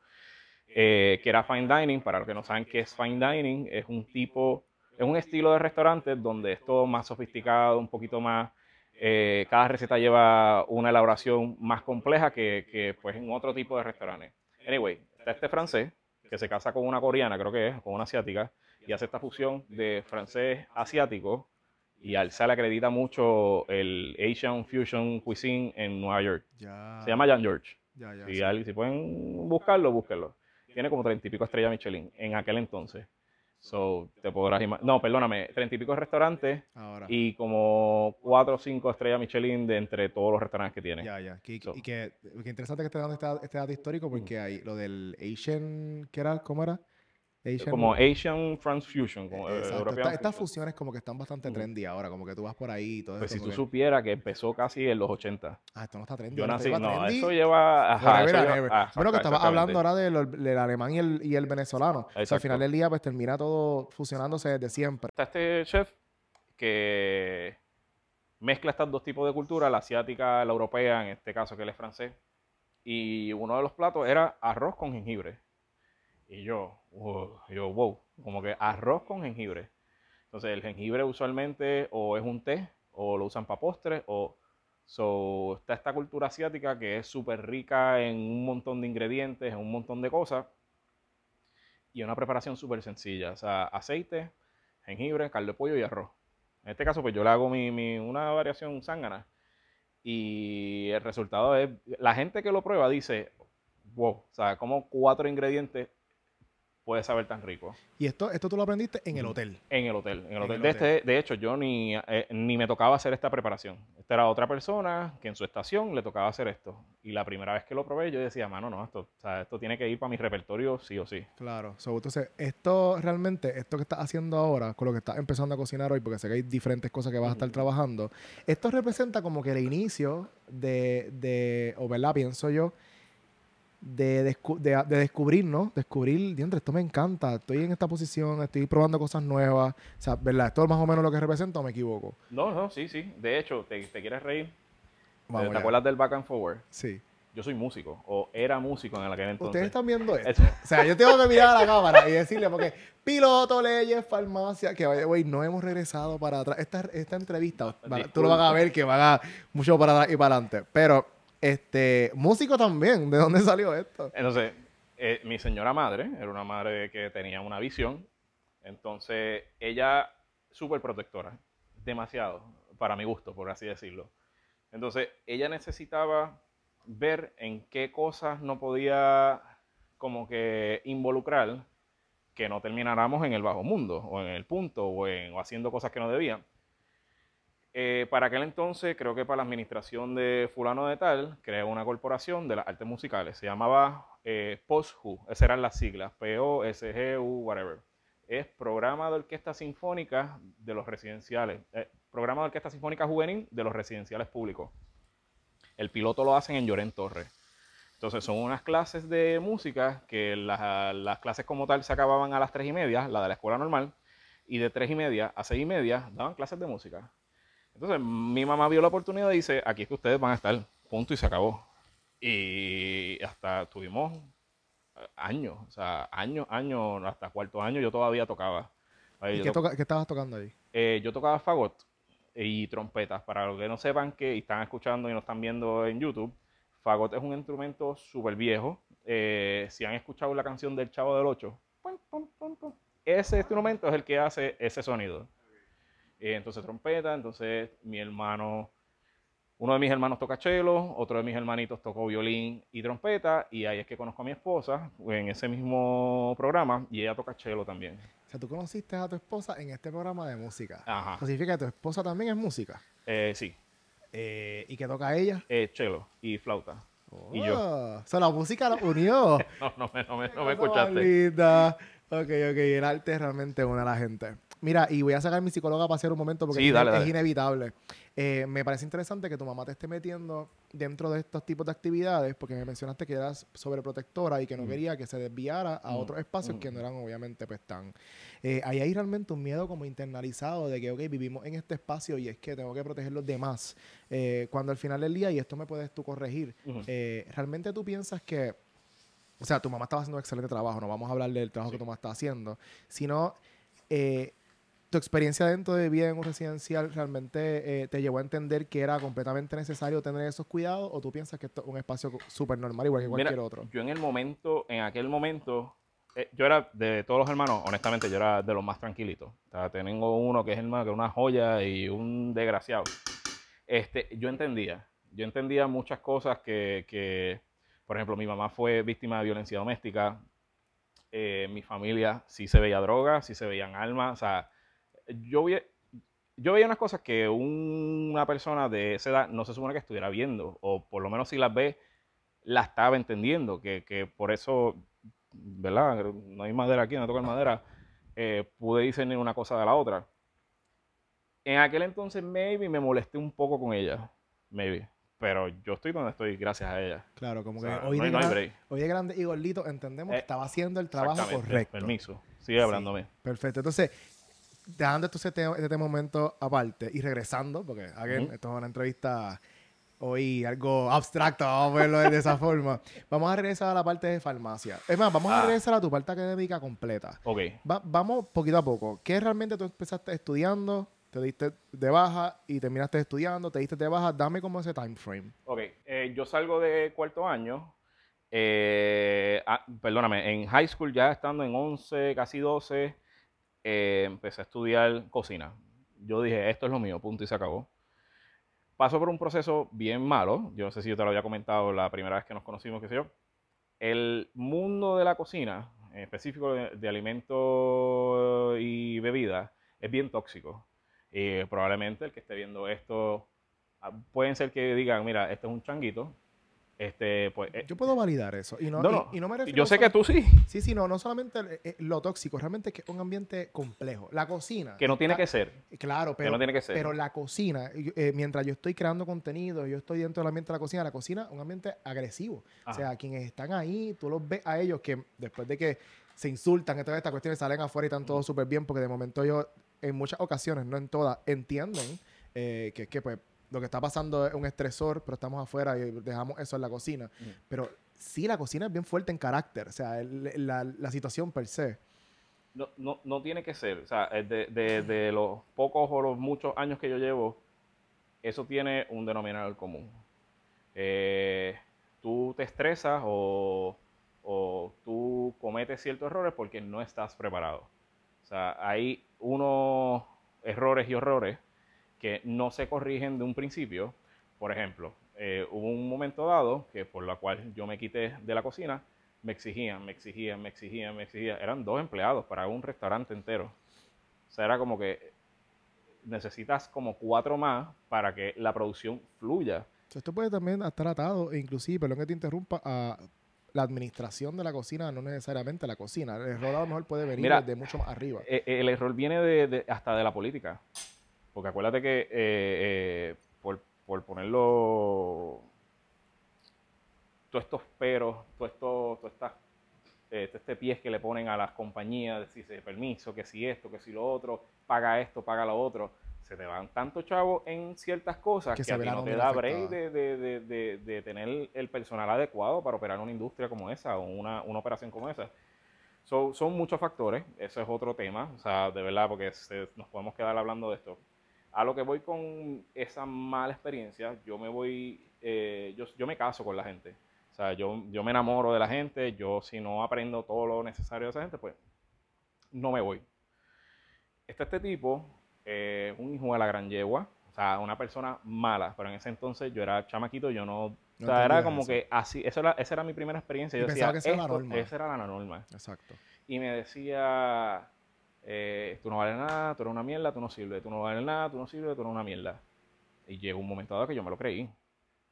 eh, que era fine dining. Para los que no saben qué es fine dining, es un tipo, es un estilo de restaurante donde es todo más sofisticado, un poquito más. eh, cada receta lleva una elaboración más compleja que, que, pues en otro tipo de restaurantes. Anyway, está este francés que se casa con una coreana, creo que es, con una asiática, y hace esta fusión de francés asiático. Y a él se le acredita mucho el Asian Fusion Cuisine en Nueva York. Ya. Se llama Jan George. Ya, ya. Si, sí. alguien- si pueden buscarlo, búsquenlo. Tiene como treinta y pico estrellas Michelin en aquel entonces. So, te podrás imaginar. No, perdóname, treinta y pico restaurantes Ahora. y como cuatro o cinco estrellas Michelin de entre todos los restaurantes que tiene. Ya, ya. Que- So. Y que, que interesante que esté dando este, este dato histórico porque hay lo del Asian, ¿qué era? ¿Cómo era? Asian. Como Asian France Fusion, como eh, Esta- estas Fusion. fusiones como que están bastante trendy ahora, como que tú vas por ahí y todo Pues si tú que, supieras que empezó casi en los 80. Ah, esto no está trendy. Yo nací, no, trendy. eso lleva... Ajá, eso lleva- ah, bueno, que estabas hablando ahora del, del alemán y el, y el venezolano. O sea, al final del día, pues termina todo fusionándose desde siempre. Está este chef que mezcla estos dos tipos de cultura, la asiática, la europea, en este caso que él es francés. Y uno de los platos era arroz con jengibre. Y yo, wow, yo, wow, como que arroz con jengibre. Entonces el jengibre usualmente o es un té, o lo usan para postres, o... So, está esta cultura asiática que es súper rica en un montón de ingredientes, en un montón de cosas. Y una preparación súper sencilla. O sea, aceite, jengibre, caldo de pollo y arroz. En este caso, pues yo le hago mi, mi- una variación zángana. Y el resultado es, la gente que lo prueba dice, wow, o sea, como cuatro ingredientes puede saber tan rico. Y esto, esto tú lo aprendiste en el hotel. En el hotel. En el En hotel. el de, hotel. Este, de hecho, yo ni, eh, ni me tocaba hacer esta preparación. Esta era otra persona que en su estación le tocaba hacer esto. Y la primera vez que lo probé, yo decía, mano, no, esto, o sea, esto tiene que ir para mi repertorio sí o sí. Claro. So, entonces, esto realmente, esto que estás haciendo ahora, con lo que estás empezando a cocinar hoy, porque sé que hay diferentes cosas que vas a estar trabajando, esto representa como que el inicio de, de o verdad, pienso yo, de, descu- de, de descubrir, ¿no? Descubrir, diantre, esto me encanta, estoy en esta posición, estoy probando cosas nuevas, o sea, ¿verdad? ¿Esto es más o menos lo que representa o me equivoco? No, no, sí, sí. De hecho, te, te quieres reír. Vamos ¿Te ya. acuerdas del back and forward? Sí. Yo soy músico, o era músico en aquel entonces. Ustedes están viendo esto. O sea, yo tengo que mirar a la cámara y decirle, porque piloto, leyes, farmacia, que vaya, güey, no hemos regresado para atrás. Esta, esta entrevista, va- tú lo vas a ver que van a mucho para atrás y para adelante. Pero, este, músico también, ¿de dónde salió esto? Entonces, eh, mi señora madre era una madre que tenía una visión. Entonces, ella, súper protectora, demasiado, para mi gusto, por así decirlo. Entonces, ella necesitaba ver en qué cosas no podía como que involucrar que no termináramos en el bajo mundo, o en el punto, o, en- o haciendo cosas que no debían. Eh, para aquel entonces, creo que para la administración de fulano de tal, creó una corporación de las artes musicales. Se llamaba eh, POSHU, esas eran las siglas, P-O-S-G-U, whatever. Es Programa de Orquesta Sinfónica de los Residenciales, eh, Programa de Orquesta Sinfónica Juvenil de los Residenciales Públicos. El piloto lo hacen en Llorén Torres. Entonces son unas clases de música que las, las clases como tal se acababan a las tres y media, la de la escuela normal, y de tres y media a seis y media daban clases de música. Entonces mi mamá vio la oportunidad y dice, aquí es que ustedes van a estar, punto y se acabó. Y hasta tuvimos eh, años, o sea, años, años, hasta cuarto año yo todavía tocaba. Ahí ¿Y qué, to- toca- qué estabas tocando ahí? eh, yo tocaba fagot y trompetas. Para los que no sepan que están escuchando y no están viendo en YouTube, fagot es un instrumento súper viejo. Eh, si han escuchado la canción del Chavo del Ocho, ese instrumento es el que hace ese sonido. Eh, entonces trompeta, entonces mi hermano, uno de mis hermanos toca cello, otro de mis hermanitos tocó violín y trompeta, y ahí es que conozco a mi esposa en ese mismo programa, y ella toca cello también. O sea, tú conociste a tu esposa en este programa de música. Ajá. Significa que tu esposa también es música. Eh, sí, Eh, ¿Y que toca ella? eh, cello y flauta. Y yo. Oh, O sea, la música la unió. No, no me, no me, no me escuchaste. linda. Ok, ok. El arte realmente une a la gente. Mira, y voy a sacar a mi psicóloga para hacer un momento porque Sí, es, dale, es dale. inevitable. Eh, me parece interesante que tu mamá te esté metiendo dentro de estos tipos de actividades porque me mencionaste que eras sobreprotectora y que no Mm. quería que se desviara a Mm, otros espacios mm. que no eran obviamente pues tan... Eh, ahí hay realmente un miedo como internalizado de que, ok, vivimos en este espacio y es que tengo que proteger los demás. Eh, cuando al final del día, y esto me puedes tú corregir, eh, realmente tú piensas que, o sea, tu mamá estaba haciendo un excelente trabajo, no vamos a hablar del trabajo Sí. que tu mamá está haciendo, sino eh, tu experiencia dentro de vida en un residencial realmente eh, te llevó a entender que era completamente necesario tener esos cuidados o tú piensas que esto es un espacio súper normal igual que Mira, cualquier otro. Yo en el momento, en aquel momento, eh, yo era de todos los hermanos, honestamente, yo era de los más tranquilitos. O sea, tengo uno que es el más, que es una joya y un desgraciado. Este, yo entendía, yo entendía muchas cosas que, que, por ejemplo, mi mamá fue víctima de violencia doméstica, eh, mi familia sí se veía droga, sí se veían armas, o sea, yo, vi- yo veía unas cosas que una persona de esa edad no se supone que estuviera viendo, o por lo menos si las ve, la estaba entendiendo, que, que por eso, ¿verdad? No hay madera aquí, no toca madera, eh, pude discernir una cosa de la otra. En aquel entonces, maybe me molesté un poco con ella, maybe, pero yo estoy donde estoy gracias a ella. Claro, como O que hoy, no de gran- hoy de grande y gordito entendemos que Eh, estaba haciendo el trabajo correcto. Permiso, sigue hablándome. Perfecto. Entonces, dejando entonces este, este momento aparte y regresando, porque again, Ujú. esto es una entrevista hoy algo abstracta, vamos a verlo de esa forma. Vamos a regresar a la parte de farmacia. Es más, vamos a Ah. regresar a tu parte académica completa. Ok, Va- vamos poquito a poco. ¿Qué realmente tú empezaste estudiando? Te diste de baja y terminaste estudiando, te diste de baja. Dame como ese time frame. ok. Eh, yo salgo de cuarto año, eh, ah, perdóname, en high school ya estando en 11, casi 12, eh, empecé a estudiar cocina. Yo dije, esto es lo mío, punto y se acabó. Paso por un proceso bien malo, yo no sé si yo te lo había comentado la primera vez que nos conocimos, qué sé yo. El mundo de la cocina, específico de, de alimentos y bebidas, es bien tóxico. Y probablemente el que esté viendo esto, ah, pueden ser que digan, mira, este es un changuito, este, pues... eh, Yo puedo validar eso. Y no, no, y- no, y no me refiero yo sé que tú sí, Sí, sí, no, no solamente eh, eh, lo tóxico, realmente que es un ambiente complejo. La cocina. que no tiene está- que ser, Claro, pero, no tiene que ser. pero la cocina, y- eh, mientras yo estoy creando contenido, yo estoy dentro del ambiente de la cocina, la cocina es un ambiente agresivo. O sea, quienes están ahí, tú los ves a ellos que después de que se insultan, que todas estas cuestiones salen afuera y están todos súper bien, porque de momento ellos, en muchas ocasiones, no en todas, entienden eh, que, que pues lo que está pasando es un estresor, pero estamos afuera y dejamos eso en la cocina. Pero sí, la cocina es bien fuerte en carácter, o sea, el- la, la situación per se. No, no, no tiene que ser. O sea, es de, de- de los pocos o los muchos años que yo llevo, eso tiene un denominador común. Eh, tú te estresas o, o tú cometes ciertos errores porque no estás preparado. O sea, hay unos errores y horrores que no se corrigen de un principio. Por ejemplo, eh, hubo un momento dado que por la cual yo me quité de la cocina, me exigían, me exigían, me exigían, me exigían. Eran dos empleados para un restaurante entero. O sea, era como que necesitas como cuatro más para que la producción fluya. Esto puede también estar atado, e inclusive, perdón que te interrumpa, a la administración de la cocina, no necesariamente la cocina. El error a lo mejor puede venir Mira, desde mucho más arriba. Eh, eh, el error viene de, de- hasta de la política. Porque acuérdate que, eh, eh, por, por ponerlo, todos estos peros, todo esto, todo estas, eh, todo este pies que le ponen a las compañías, de si se permiso, que si esto, que si lo otro, paga esto, paga lo otro, se te van tanto chavos en ciertas cosas Que que, a ti no te da break de, de- de- de- de tener el personal adecuado para operar una industria como esa o una, una operación como esa. So, son muchos factores, eso es otro tema, o sea, de verdad, porque se- nos podemos quedar hablando de esto. A lo que voy con esa mala experiencia, yo me voy, eh, yo, yo me caso con la gente. O sea, yo, yo me enamoro de la gente, yo si no aprendo todo lo necesario de esa gente, pues no me voy. Está este tipo, eh, un hijo de la gran yegua, o sea, una persona mala, pero en ese entonces yo era chamaquito, yo no... o sea, era como eso. que así, eso era, esa era mi primera experiencia. Y Yo pensaba decía, que esa era la "Esto- norma". esa era la norma Exacto. y me decía, eh, tú no vales nada, tú eres una mierda, tú no sirves, tú no vales nada, tú no sirves, tú eres una mierda. Y llegó un momento dado que yo me lo creí.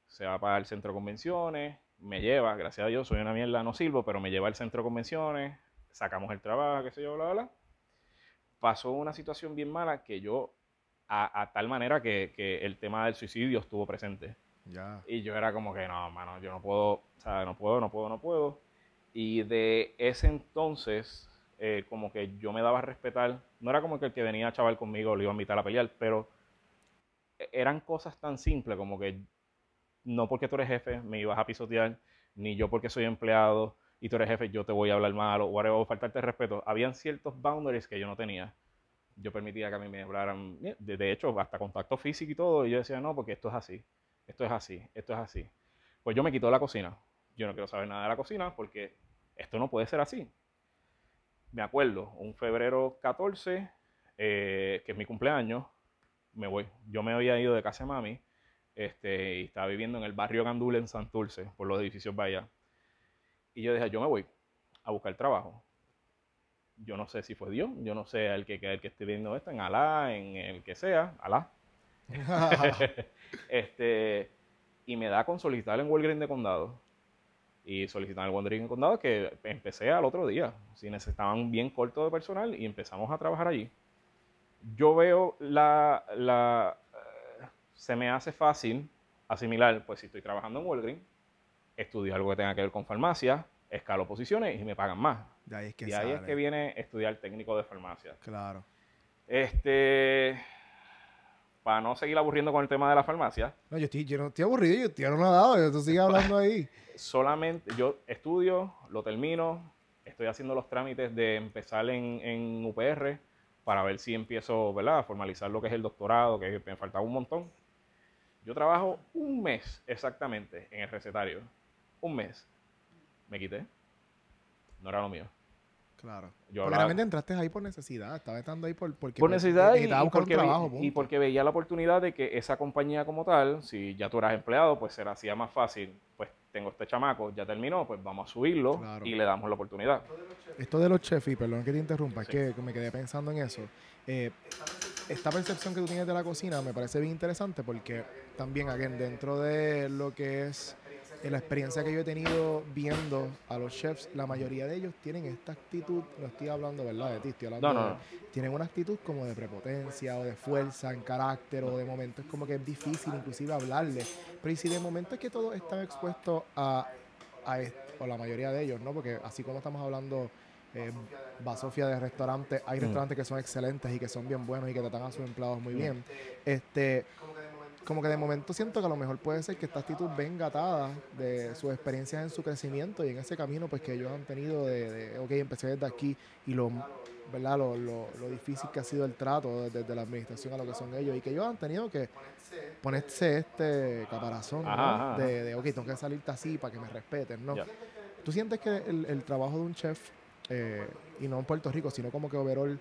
Se va para el centro de convenciones, me lleva, gracias a Dios, soy una mierda, no sirvo, pero me lleva al centro de convenciones, sacamos el trabajo, qué sé yo, bla, bla, bla. pasó una situación bien mala que yo, a, tal manera que, que, el tema del suicidio estuvo presente. Ya. Y yo era como que, no, mano, yo no puedo, o sea, no puedo, no puedo, no puedo. Y de ese entonces, eh, como que yo me daba a respetar, no era como que el que venía chaval conmigo le iba a invitar a pelear, pero e, eran cosas tan simples como que no porque tú eres jefe me ibas a pisotear, ni yo porque soy empleado y tú eres jefe yo te voy a hablar mal o whatever, faltarte respeto. Habían ciertos boundaries que yo no tenía. Yo permitía que a mí me hablaran, de hecho, hasta contacto físico y todo, y yo decía, no, porque esto es así, esto es así, esto es así. Pues yo me quito la cocina. Yo no quiero saber nada de la cocina porque esto no puede ser así. Me acuerdo, un febrero 14, eh, que es mi cumpleaños, me voy. Yo me había ido de casa de mami este, y estaba viviendo en el barrio Gandul en Santurce, por los edificios Bahía. Y yo dije, yo me voy a buscar trabajo. Yo no sé si fue Dios, yo no sé el que, el que esté viendo esto, en Alá, en el que sea, Alá. este, y me da con solicitar en Walgreens de Condado. Y solicitar en Walgreens de Condado que empecé al otro día. Si necesitaban bien corto de personal y empezamos a trabajar allí. Yo veo la, la se me hace fácil asimilar, pues si estoy trabajando en Walgreens, estudio algo que tenga que ver con farmacia, escalo posiciones y me pagan más. De ahí es que, y ahí es que viene estudiar técnico de farmacia. Claro. Este, para no seguir aburriendo con el tema de la farmacia. No, yo estoy, yo no estoy aburrido, yo estoy anonadado, yo tú sigues hablando ahí. Solamente, yo estudio, lo termino, estoy haciendo los trámites de empezar en, en UPR para ver si empiezo, ¿verdad?, a formalizar lo que es el doctorado, que me faltaba un montón. Yo trabajo un mes exactamente en el recetario. Un mes. Me quité. No era lo mío. Claro. Yo porque realmente entraste ahí por necesidad. Estaba estando ahí por, porque por necesidad y, porque trabajo, y, porque veía la oportunidad de que esa compañía como tal, si ya tú eras empleado, pues se la hacía más fácil. Pues tengo este chamaco, ya terminó, pues vamos a subirlo y le damos la oportunidad. Esto de los chefs, y perdón que te interrumpa, es que me quedé pensando en eso. Eh, esta percepción que tú tienes de la cocina me parece bien interesante porque también, again, dentro de lo que es eh, la experiencia que yo he tenido viendo a los chefs, la mayoría de ellos tienen esta actitud, no estoy hablando, ¿verdad? De ti, estoy hablando no, no, tienen una actitud como de prepotencia o de fuerza en carácter o de momento es como que es difícil inclusive hablarle. Pero y si de momento es que todos están expuestos a, a esto, o la mayoría de ellos, ¿no? Porque así como estamos hablando eh, Basofia de restaurantes, hay mm. restaurantes que son excelentes y que son bien buenos y que tratan a sus empleados muy mm. bien. Este, como que de momento siento que a lo mejor puede ser que esta actitud venga atada de sus experiencias en su crecimiento y en ese camino pues que ellos han tenido de, de ok, empecé desde aquí y lo, ¿verdad? Lo, lo, difícil que ha sido el trato desde la administración a lo que son ellos y que ellos han tenido que ponerse este caparazón De, de, ok, tengo que salirte así para que me respeten, ¿no? ¿Tú sientes que el, el trabajo de un chef eh, y no en Puerto Rico, sino como que overall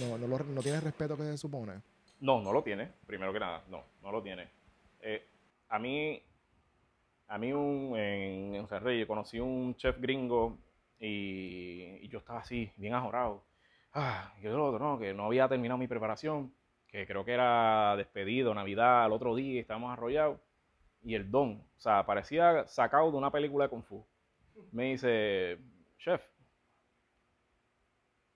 no, no, no tiene el respeto que se supone. No, no lo tiene, primero que nada, no, no lo tiene. Eh, a mí, a mí en, en Reyes conocí un chef gringo y, yo estaba así, bien ajorado. Ah, que otro, no, que no había terminado mi preparación, que creo que era despedido, Navidad, al otro día, estábamos arrollados. Y el don, o sea, parecía sacado de una película de Kung Fu. Me dice, chef,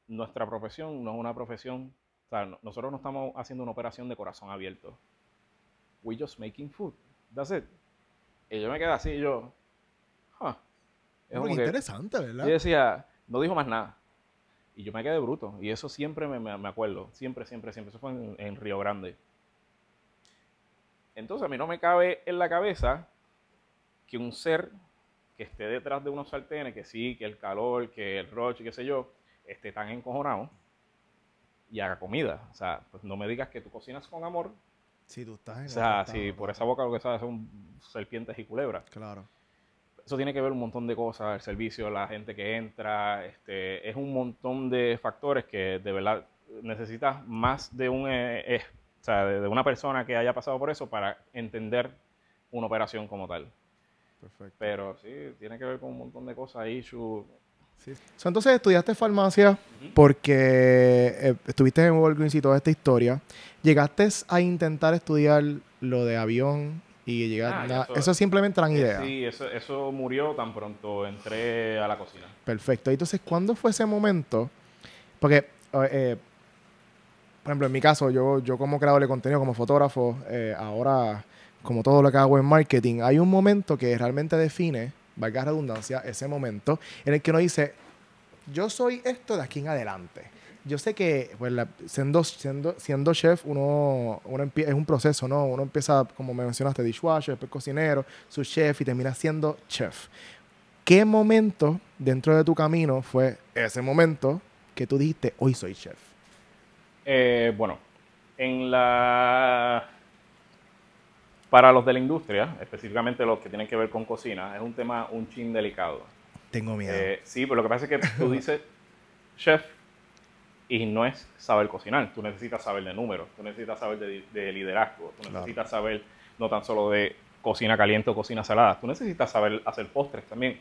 nuestra profesión no es una profesión, o sea, nosotros no estamos haciendo una operación de corazón abierto. We just making food. That's it. Y yo me quedé así, yo, Es muy interesante, ¿verdad? Y decía, no dijo más nada. Y yo me quedé bruto. Y eso siempre me, me, acuerdo. Siempre, siempre, siempre. Eso fue en, Río Grande. Entonces a mí no me cabe en la cabeza que un ser que esté detrás de unos sartenes, que sí, que el calor, que el roche, qué sé yo, esté tan encojonado y haga comida. O sea, pues no me digas que tú cocinas con amor. Si tú estás en O sea, si por esa boca lo que sabes son serpientes y culebras. Claro. Eso tiene que ver un montón de cosas, el servicio, la gente que entra, este, es un montón de factores que de verdad necesitas más de un eh, eh, o sea, de, una persona que haya pasado por eso para entender una operación como tal. Perfecto. Pero sí, tiene que ver con un montón de cosas entonces estudiaste farmacia porque eh, estuviste en Walgreens y toda esta historia. Llegaste a intentar estudiar lo de avión y llegar. Ah, eso, simplemente eran ideas. Sí, eso, eso murió tan pronto entré a la cocina. Perfecto. Entonces, ¿cuándo fue ese momento? Porque eh, por ejemplo, en mi caso, yo, yo como creador de contenido, como fotógrafo, eh, ahora, como todo lo que hago en marketing, hay un momento que realmente define, valga redundancia, ese momento en el que uno dice, yo soy esto de aquí en adelante. Yo sé que pues, la- siendo, siendo, siendo chef, uno, uno es un proceso, ¿no? Uno empieza, como me mencionaste, dishwasher, después cocinero, su chef y termina siendo chef. ¿Qué momento dentro de tu camino fue ese momento que tú dijiste, hoy soy chef? Eh, bueno, en la... Para los de la industria, específicamente los que tienen que ver con cocina, es un tema un chin delicado. Tengo miedo. Eh, sí, pero lo que pasa es que tú dices chef y no es saber cocinar. Tú necesitas saber de números, tú necesitas saber de, de liderazgo, tú Claro. necesitas saber no tan solo de cocina caliente o cocina salada, tú necesitas saber hacer postres también.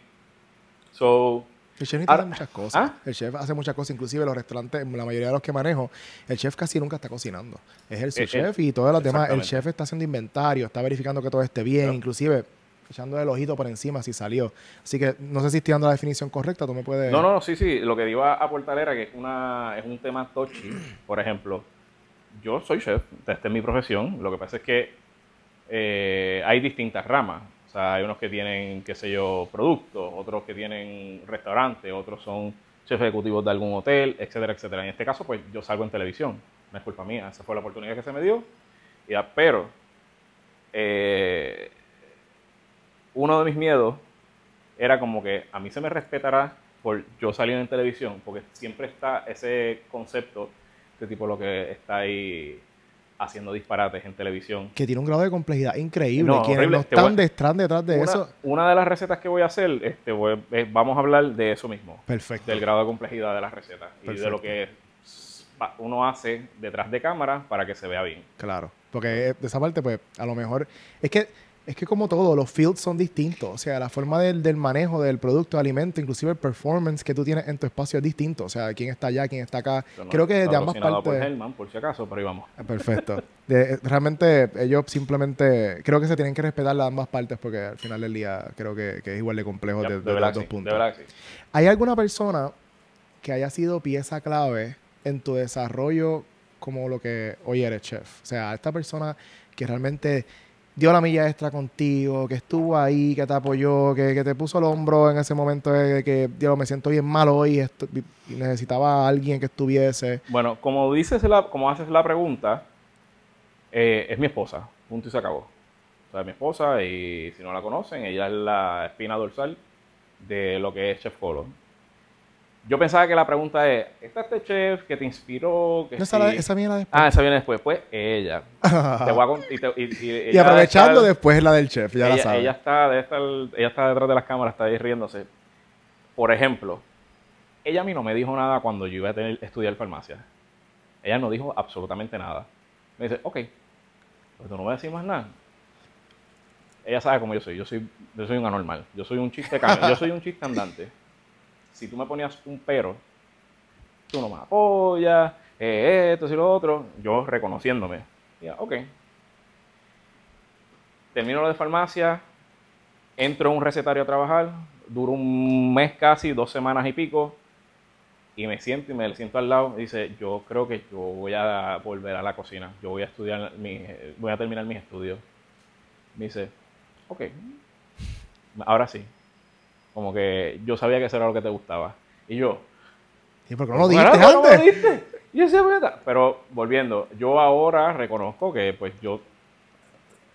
So, El chef necesita Ahora- hacer muchas cosas. ¿Ah? El chef hace muchas cosas, inclusive los restaurantes, la mayoría de los que manejo, el chef casi nunca está cocinando. Es el Eh, subchef y todos los demás. El chef está haciendo inventario, está verificando que todo esté bien, inclusive echándole el ojito por encima si salió. Así que no sé si estoy dando la definición correcta, tú me puedes... No, no, no, sí, sí. Lo que iba a aportar era que es, una, es un tema touchy. Por ejemplo, yo soy chef, esta es mi profesión. Lo que pasa es que eh, hay distintas ramas. O sea, hay unos que tienen, qué sé yo, productos, otros que tienen restaurantes, otros son chefs ejecutivos de algún hotel, etcétera, etcétera. En este caso, pues yo salgo en televisión. No es culpa mía, esa fue la oportunidad que se me dio. Ya, pero eh, uno de mis miedos era como que a mí se me respetará por yo salir en televisión, porque siempre está ese concepto de tipo lo que está ahí haciendo disparates en televisión. Que tiene un grado de complejidad increíble. No, Quienes no están voy detrás, de Una, eso... una de las recetas que voy a hacer, este, voy- eh, vamos a hablar de eso mismo, Perfecto. del grado de complejidad de las recetas y de lo que uno hace detrás de cámara para que se vea bien. Claro, porque de esa parte, pues, a lo mejor... Es que, es que como todo, los fields son distintos. O sea, la forma del, del manejo del producto de alimento, inclusive el performance que tú tienes en tu espacio es distinto. O sea, quién está allá, quién está acá. No Creo que de ambas patrocinado por partes... Hellman, por si acaso, pero ahí vamos. Ah, Perfecto. De- realmente ellos simplemente... Creo que se tienen que respetar las ambas partes porque al final del día creo que, que es igual de complejo de, de los dos puntos. de verdad que sí. ¿Hay alguna persona que haya sido pieza clave en tu desarrollo como lo que hoy eres chef? O sea, esta persona que realmente dio la milla extra contigo, que estuvo ahí, que te apoyó, que, que te puso el hombro en ese momento de que, Dios, me siento bien mal hoy y necesitaba a alguien que estuviese. Bueno, como dices la, como haces la pregunta, eh, es mi esposa, punto y se acabó. O sea, mi esposa y si no la conocen, ella es la espina dorsal de lo que es Chef Colo. Yo pensaba que la pregunta es, ¿está este chef que te inspiró? Que No, esa, sí? la- esa viene la después. Ah, esa viene después. Pues ella. Te voy a con- y, te- y- y y aprovechando está- después la del chef, ya ella, la sabes. ella está, debe estar- ella está detrás de las cámaras, está ahí riéndose. Por ejemplo, ella a mí no me dijo nada cuando yo iba a tener, estudiar farmacia. Ella no dijo absolutamente nada. Me dice, ok, pues tú no me decís más nada. Ella sabe cómo yo soy. Yo soy, yo soy un anormal. Yo soy un chiste, yo soy un chiste andante. Si tú me ponías un pero, tú no me apoyas, eh, esto y lo otro, yo reconociéndome. Ya, ok, termino lo de farmacia, entro en un recetario a trabajar, duro un mes casi, dos semanas y pico, y me siento y me siento al lado y dice, yo creo que yo voy a volver a la cocina, yo voy a estudiar, mi, voy a terminar mis estudios. Me dice, ok, ahora sí. Como que yo sabía que eso era lo que te gustaba. Y yo, ¿Y por qué no lo dijiste "Carajo, no antes? diste". Y yo decía. Pero volviendo, yo ahora reconozco que pues yo, o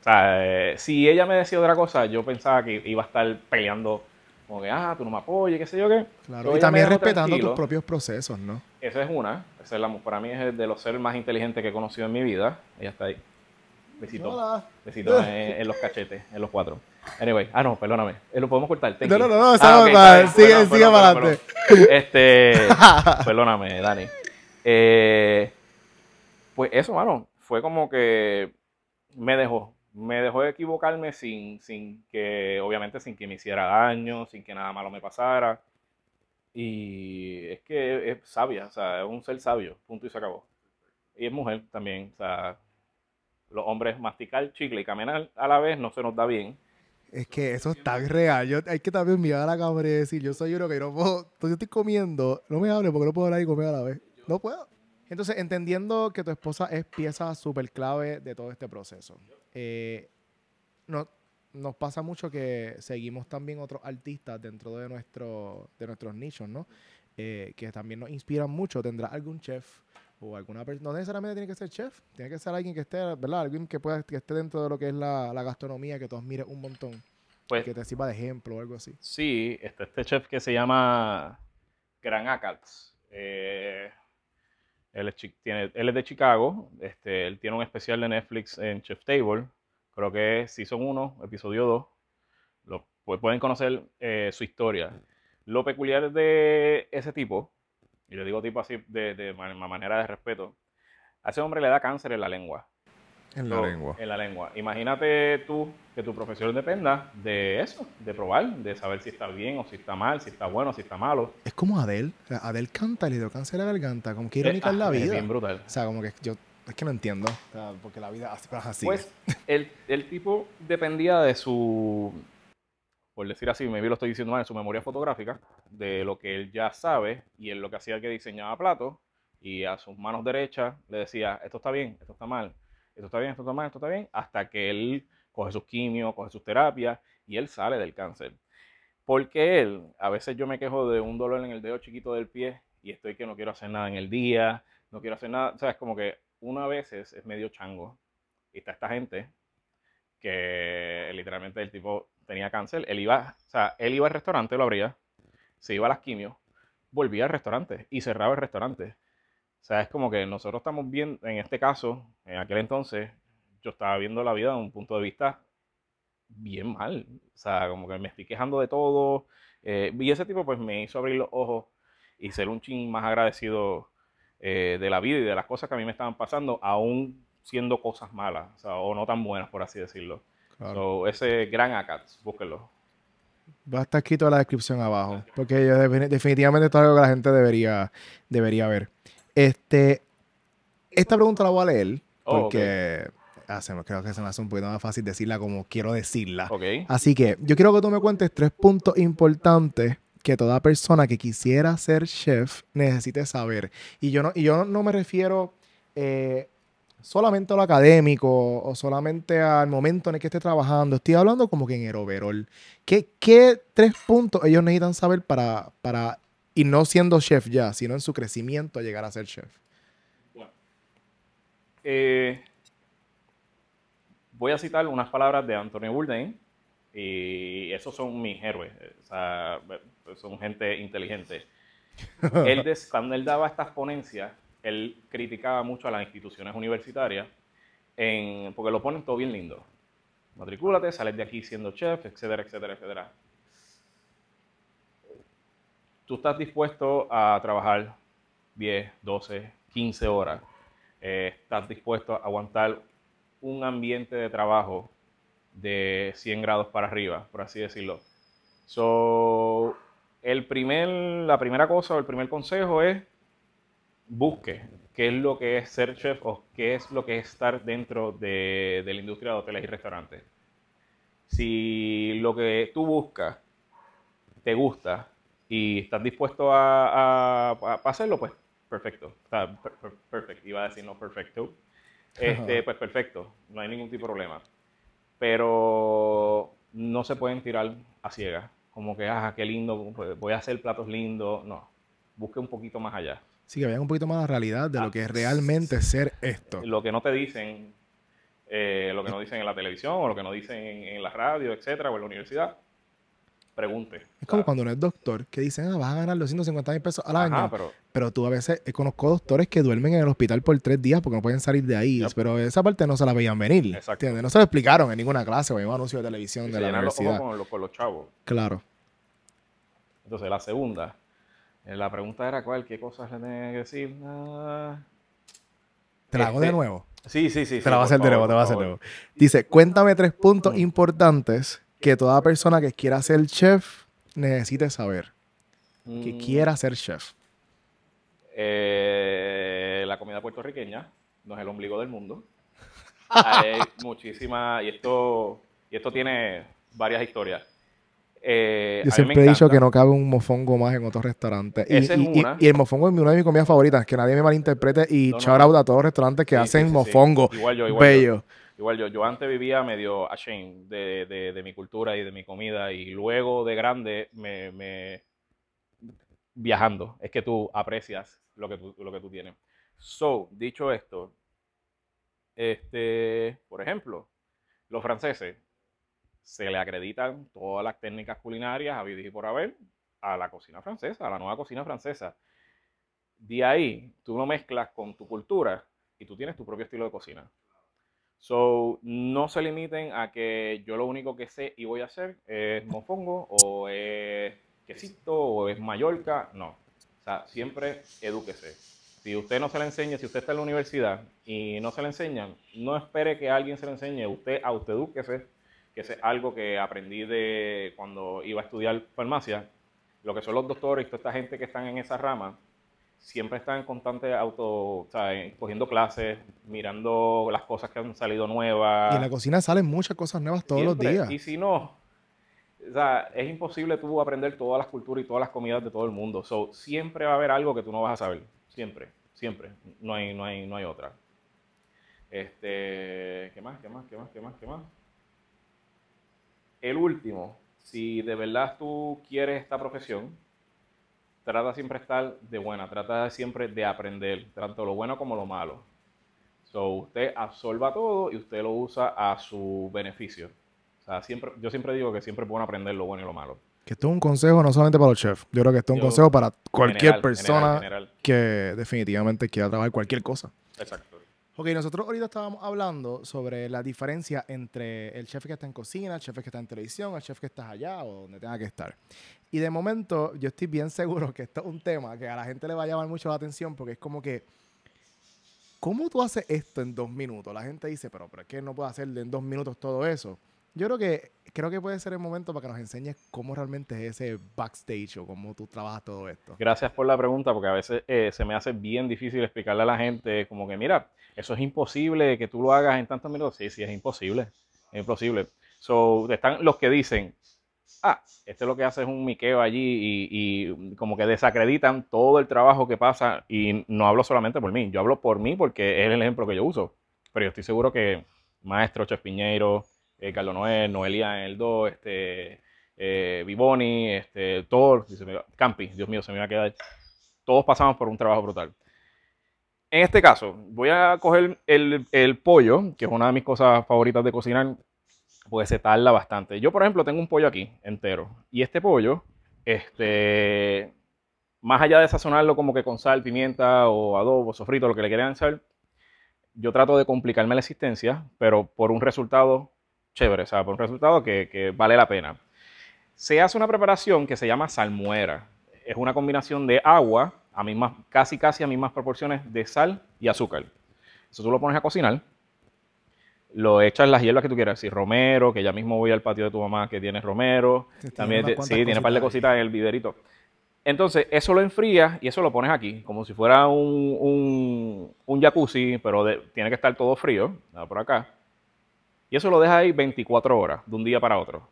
sea, eh, si ella me decía otra cosa, yo pensaba que iba a estar peleando como que, ah, tú no me apoyas, qué sé yo qué. Claro, Pero y también respetando tranquilo. tus propios procesos, ¿no? Esa es una, esa es la, para mí es el de los seres más inteligentes que he conocido en mi vida. Ella está ahí. Besito. Hola. Besito en, en los cachetes, en los cuatro. Anyway, ah, no, perdóname. Eh, Lo podemos cortar. thank No, no, no, no, Ah, esa ok, va- está bien. sigue- Perdón, sigue perdón, para perdón. Este, perdóname, Dani. Eh, pues eso, mano, fue como que me dejó, me dejó equivocarme sin, sin que, obviamente, sin que me hiciera daño, sin que nada malo me pasara. Y es que es sabia, o sea, es un ser sabio, punto y se acabó. Y es mujer también, o sea, los hombres masticar chicle y caminar a la vez no se nos da bien. Es que eso es tan real. Yo, hay que también mirar a la cámara y decir, yo soy uno que no puedo, yo estoy comiendo, no me hable porque no puedo hablar y comer a la vez. No puedo. Entonces, entendiendo que tu esposa es pieza súper clave de todo este proceso, eh, no, nos pasa mucho que seguimos también otros artistas dentro de, nuestro, de nuestros nichos, ¿no? Eh, que también nos inspiran mucho. ¿Tendrá algún chef o alguna persona? No necesariamente tiene que ser chef, tiene que ser alguien que esté, ¿verdad? Alguien que, pueda, que esté dentro de lo que es la, la gastronomía, que todos miren un montón. Pues, que te sirva de ejemplo o algo así. Sí, este, este chef que se llama Gran Akats. Eh, él, es, tiene, él es de Chicago. Este, él tiene un especial de Netflix en Chef Table. Creo que es Season 1, episodio 2. Lo, pues pueden conocer eh, su historia. Lo peculiar de ese tipo, y le digo tipo así de, de manera de respeto, a ese hombre le da cáncer en la lengua. En la lengua. En la lengua. Imagínate tú que tu profesión dependa de eso, de probar, de saber si está bien o si está mal, si está bueno o si está malo. Es como Adele. Adele canta, le dio cáncer a la garganta. Como que irónica es la vida. Es bien brutal. O sea, como que yo es que no entiendo. porque la vida es así. Pues el, el, tipo dependía de su, por decir así, me lo estoy diciendo mal, en su memoria fotográfica, de lo que él ya sabe y en lo que hacía que diseñaba platos y a sus manos derechas le decía, esto está bien, esto está mal esto está bien, esto está mal, esto está bien, hasta que él coge sus quimios, coge sus terapias y él sale del cáncer. Porque él, a veces yo me quejo de un dolor en el dedo chiquito del pie y estoy que no quiero hacer nada en el día, no quiero hacer nada, o sea, es como que una vez es medio chango. Y está esta gente que literalmente el tipo tenía cáncer, él iba, o sea, él iba al restaurante, lo abría, se iba a las quimios, volvía al restaurante y cerraba el restaurante. O sea, es como que nosotros estamos viendo, en este caso, en aquel entonces, yo estaba viendo la vida de un punto de vista bien mal. O sea, como que me estoy quejando de todo. Eh, y ese tipo pues me hizo abrir los ojos y ser un ching más agradecido eh, de la vida y de las cosas que a mí me estaban pasando, aún siendo cosas malas, o no tan buenas, por así decirlo. So, ese gran ACATS, búsquenlo. Va a estar escrito en la descripción abajo, porque definitivamente esto es algo que la gente debería, debería ver. Este, esta pregunta la voy a leer oh, porque creo que se me hace un poquito más fácil decirla como quiero decirla. Así que yo quiero que tú me cuentes tres puntos importantes que toda persona que quisiera ser chef necesite saber. Y yo no, y yo no me refiero eh, solamente a lo académico o solamente al momento en el que esté trabajando. Estoy hablando como que en el overall. ¿Qué, qué tres puntos ellos necesitan saber para, para y no siendo chef ya, sino en su crecimiento a llegar a ser chef? Bueno, eh, voy a citar unas palabras de Anthony Bourdain y esos son mis héroes, o sea, son gente inteligente. él cuando él daba estas ponencias, él criticaba mucho a las instituciones universitarias en, porque lo ponen todo bien lindo. Matricúlate, sales de aquí siendo chef, etcétera, etcétera, etcétera tú estás dispuesto a trabajar 10, 12, 15 horas, eh, estás dispuesto a aguantar un ambiente de trabajo de 100 grados para arriba, por así decirlo. So, el primer, la primera cosa o el primer consejo es busque qué es lo que es ser chef o qué es lo que es estar dentro de, de la industria de hoteles y restaurantes. Si lo que tú buscas te gusta y estás dispuesto a, hacerlo, pues perfecto. perfecto. Iba a decir no perfecto. Este, pues perfecto, no hay ningún tipo de problema. Pero no se pueden tirar a ciegas. Como que, ah, qué lindo, pues, voy a hacer platos lindos. No, busque un poquito más allá. Sí, que vean un poquito más la realidad de lo que es realmente ser esto. Lo que no te dicen, eh, lo que no dicen en la televisión o lo que no dicen en, la radio, etcétera, o en la universidad pregunte. Es como cuando uno es doctor, que dicen, ah, vas a ganar 250 mil pesos al año. pero... tú a veces eh, conozco doctores que duermen en el hospital por tres días porque no pueden salir de ahí. Pero esa parte no se la veían venir. ¿entiendes? No se lo explicaron en ninguna clase o en un anuncio de televisión de la universidad. Los con, los, chavos. Claro. Entonces, la segunda. Eh, la pregunta era cuál, qué cosas le tenía que decir. Ah, ¿Te la hago de este, nuevo? Sí, sí, sí. Te la voy a hacer de nuevo, te va a hacer de nuevo. Dice, cuéntame tres puntos importantes que toda persona que quiera ser chef necesite saber. Que mm. quiera ser chef. Eh, la comida puertorriqueña no es el ombligo del mundo. Hay muchísimas, y esto, y esto tiene varias historias. Eh, Yo siempre he dicho que no cabe un mofongo más en otros restaurantes. Y, el mofongo es una de mis comidas favoritas, que nadie me malinterprete. Y No, shout no. out a todos los restaurantes que Sí, hacen sí, mofongo. Igual yo, igual yo. Igual yo, yo antes vivía medio ashamed de, de, de mi cultura y de mi comida y luego de grande me, me- viajando es que tú aprecias lo que tú, lo que tú tienes. So, dicho esto, este, por ejemplo, los franceses se le acreditan todas las técnicas culinarias habidas y por haber a la cocina francesa, a la nueva cocina francesa. De ahí, tú lo mezclas con tu cultura y tú tienes tu propio estilo de cocina. So, no se limiten a que yo lo único que sé y voy a hacer es mofongo o es quesito o es Mallorca. No. O sea, siempre edúquese. Si usted no se le enseña, si usted está en la universidad y no se le enseñan, no espere que alguien se le enseñe. Usted autoedúquese, que es algo que aprendí de cuando iba a estudiar farmacia. Lo que son los doctores y toda esta gente que están en esa rama, siempre están en constante auto, o sea, en- cogiendo clases, mirando las cosas que han salido nuevas. Y en la cocina salen muchas cosas nuevas todos Siempre. los días. Y si no, o sea, es imposible tú aprender todas las culturas y todas las comidas de todo el mundo. So, siempre va a haber algo que tú no vas a saber. Siempre, siempre. No hay, no hay, no hay otra. Este, ¿qué más? ¿Qué más? ¿Qué más? ¿Qué más? ¿Qué más? El último, si de verdad tú quieres esta profesión, trata siempre de estar de buena, trata siempre de aprender, tanto lo bueno como lo malo. So, usted absorba todo y usted lo usa a su beneficio. O sea, siempre, yo siempre digo que siempre bueno aprender lo bueno y lo malo. Que esto es un consejo no solamente para los chefs. Yo creo que esto es un Yo- consejo para cualquier General, persona general, general. que definitivamente quiera trabajar cualquier cosa. Exacto. Ok, nosotros ahorita estábamos hablando sobre la diferencia entre el chef que está en cocina, el chef que está en televisión, el chef que está allá o donde tenga que estar. Y de momento yo estoy bien seguro que esto es un tema que a la gente le va a llamar mucho la atención porque es como que, ¿cómo tú haces esto en dos minutos? La gente dice, pero, pero es que no puedo hacer en dos minutos todo eso. Yo creo que, creo que puede ser el momento para que nos enseñes cómo realmente es ese backstage o cómo tú trabajas todo esto. Gracias por la pregunta, porque a veces eh, se me hace bien difícil explicarle a la gente, como que, mira, eso es imposible que tú lo hagas en tantos minutos. Sí, sí, es imposible. Es imposible. So, están los que dicen, ah, este lo que hace es un miqueo allí y, y como que desacreditan todo el trabajo que pasa. Y no hablo solamente por mí, yo hablo por mí porque es el ejemplo que yo uso. Pero yo estoy seguro que Maestro, Chef Piñeiro, eh, Carlos Noel, Noelia en el 2, este, eh, Vivoni, este, Thor, Campi, Dios mío, se me va a quedar. Todos pasamos por un trabajo brutal. En este caso, voy a coger el, el pollo, que es una de mis cosas favoritas de cocinar, pues se tarda bastante. Yo, por ejemplo, tengo un pollo aquí entero. Y este pollo, este, más allá de sazonarlo como que con sal, pimienta o adobo, sofrito, lo que le quieran hacer, yo trato de complicarme la existencia, pero por un resultado chévere, o sea, por un resultado que, que vale la pena. Se hace una preparación que se llama salmuera. Es una combinación de agua, a mismas, casi casi a mismas proporciones de sal y azúcar. Eso tú lo pones a cocinar, lo echas las hierbas que tú quieras, si romero, que ya mismo voy al patio de tu mamá que tiene romero, Tiene también unas ti- cuantas sí, tiene un par de cositas en el viverito. Entonces, eso lo enfrías y eso lo pones aquí, como si fuera un, un, un jacuzzi, pero de- tiene que estar todo frío, por acá. Y eso lo dejas ahí 24 horas, de un día para otro.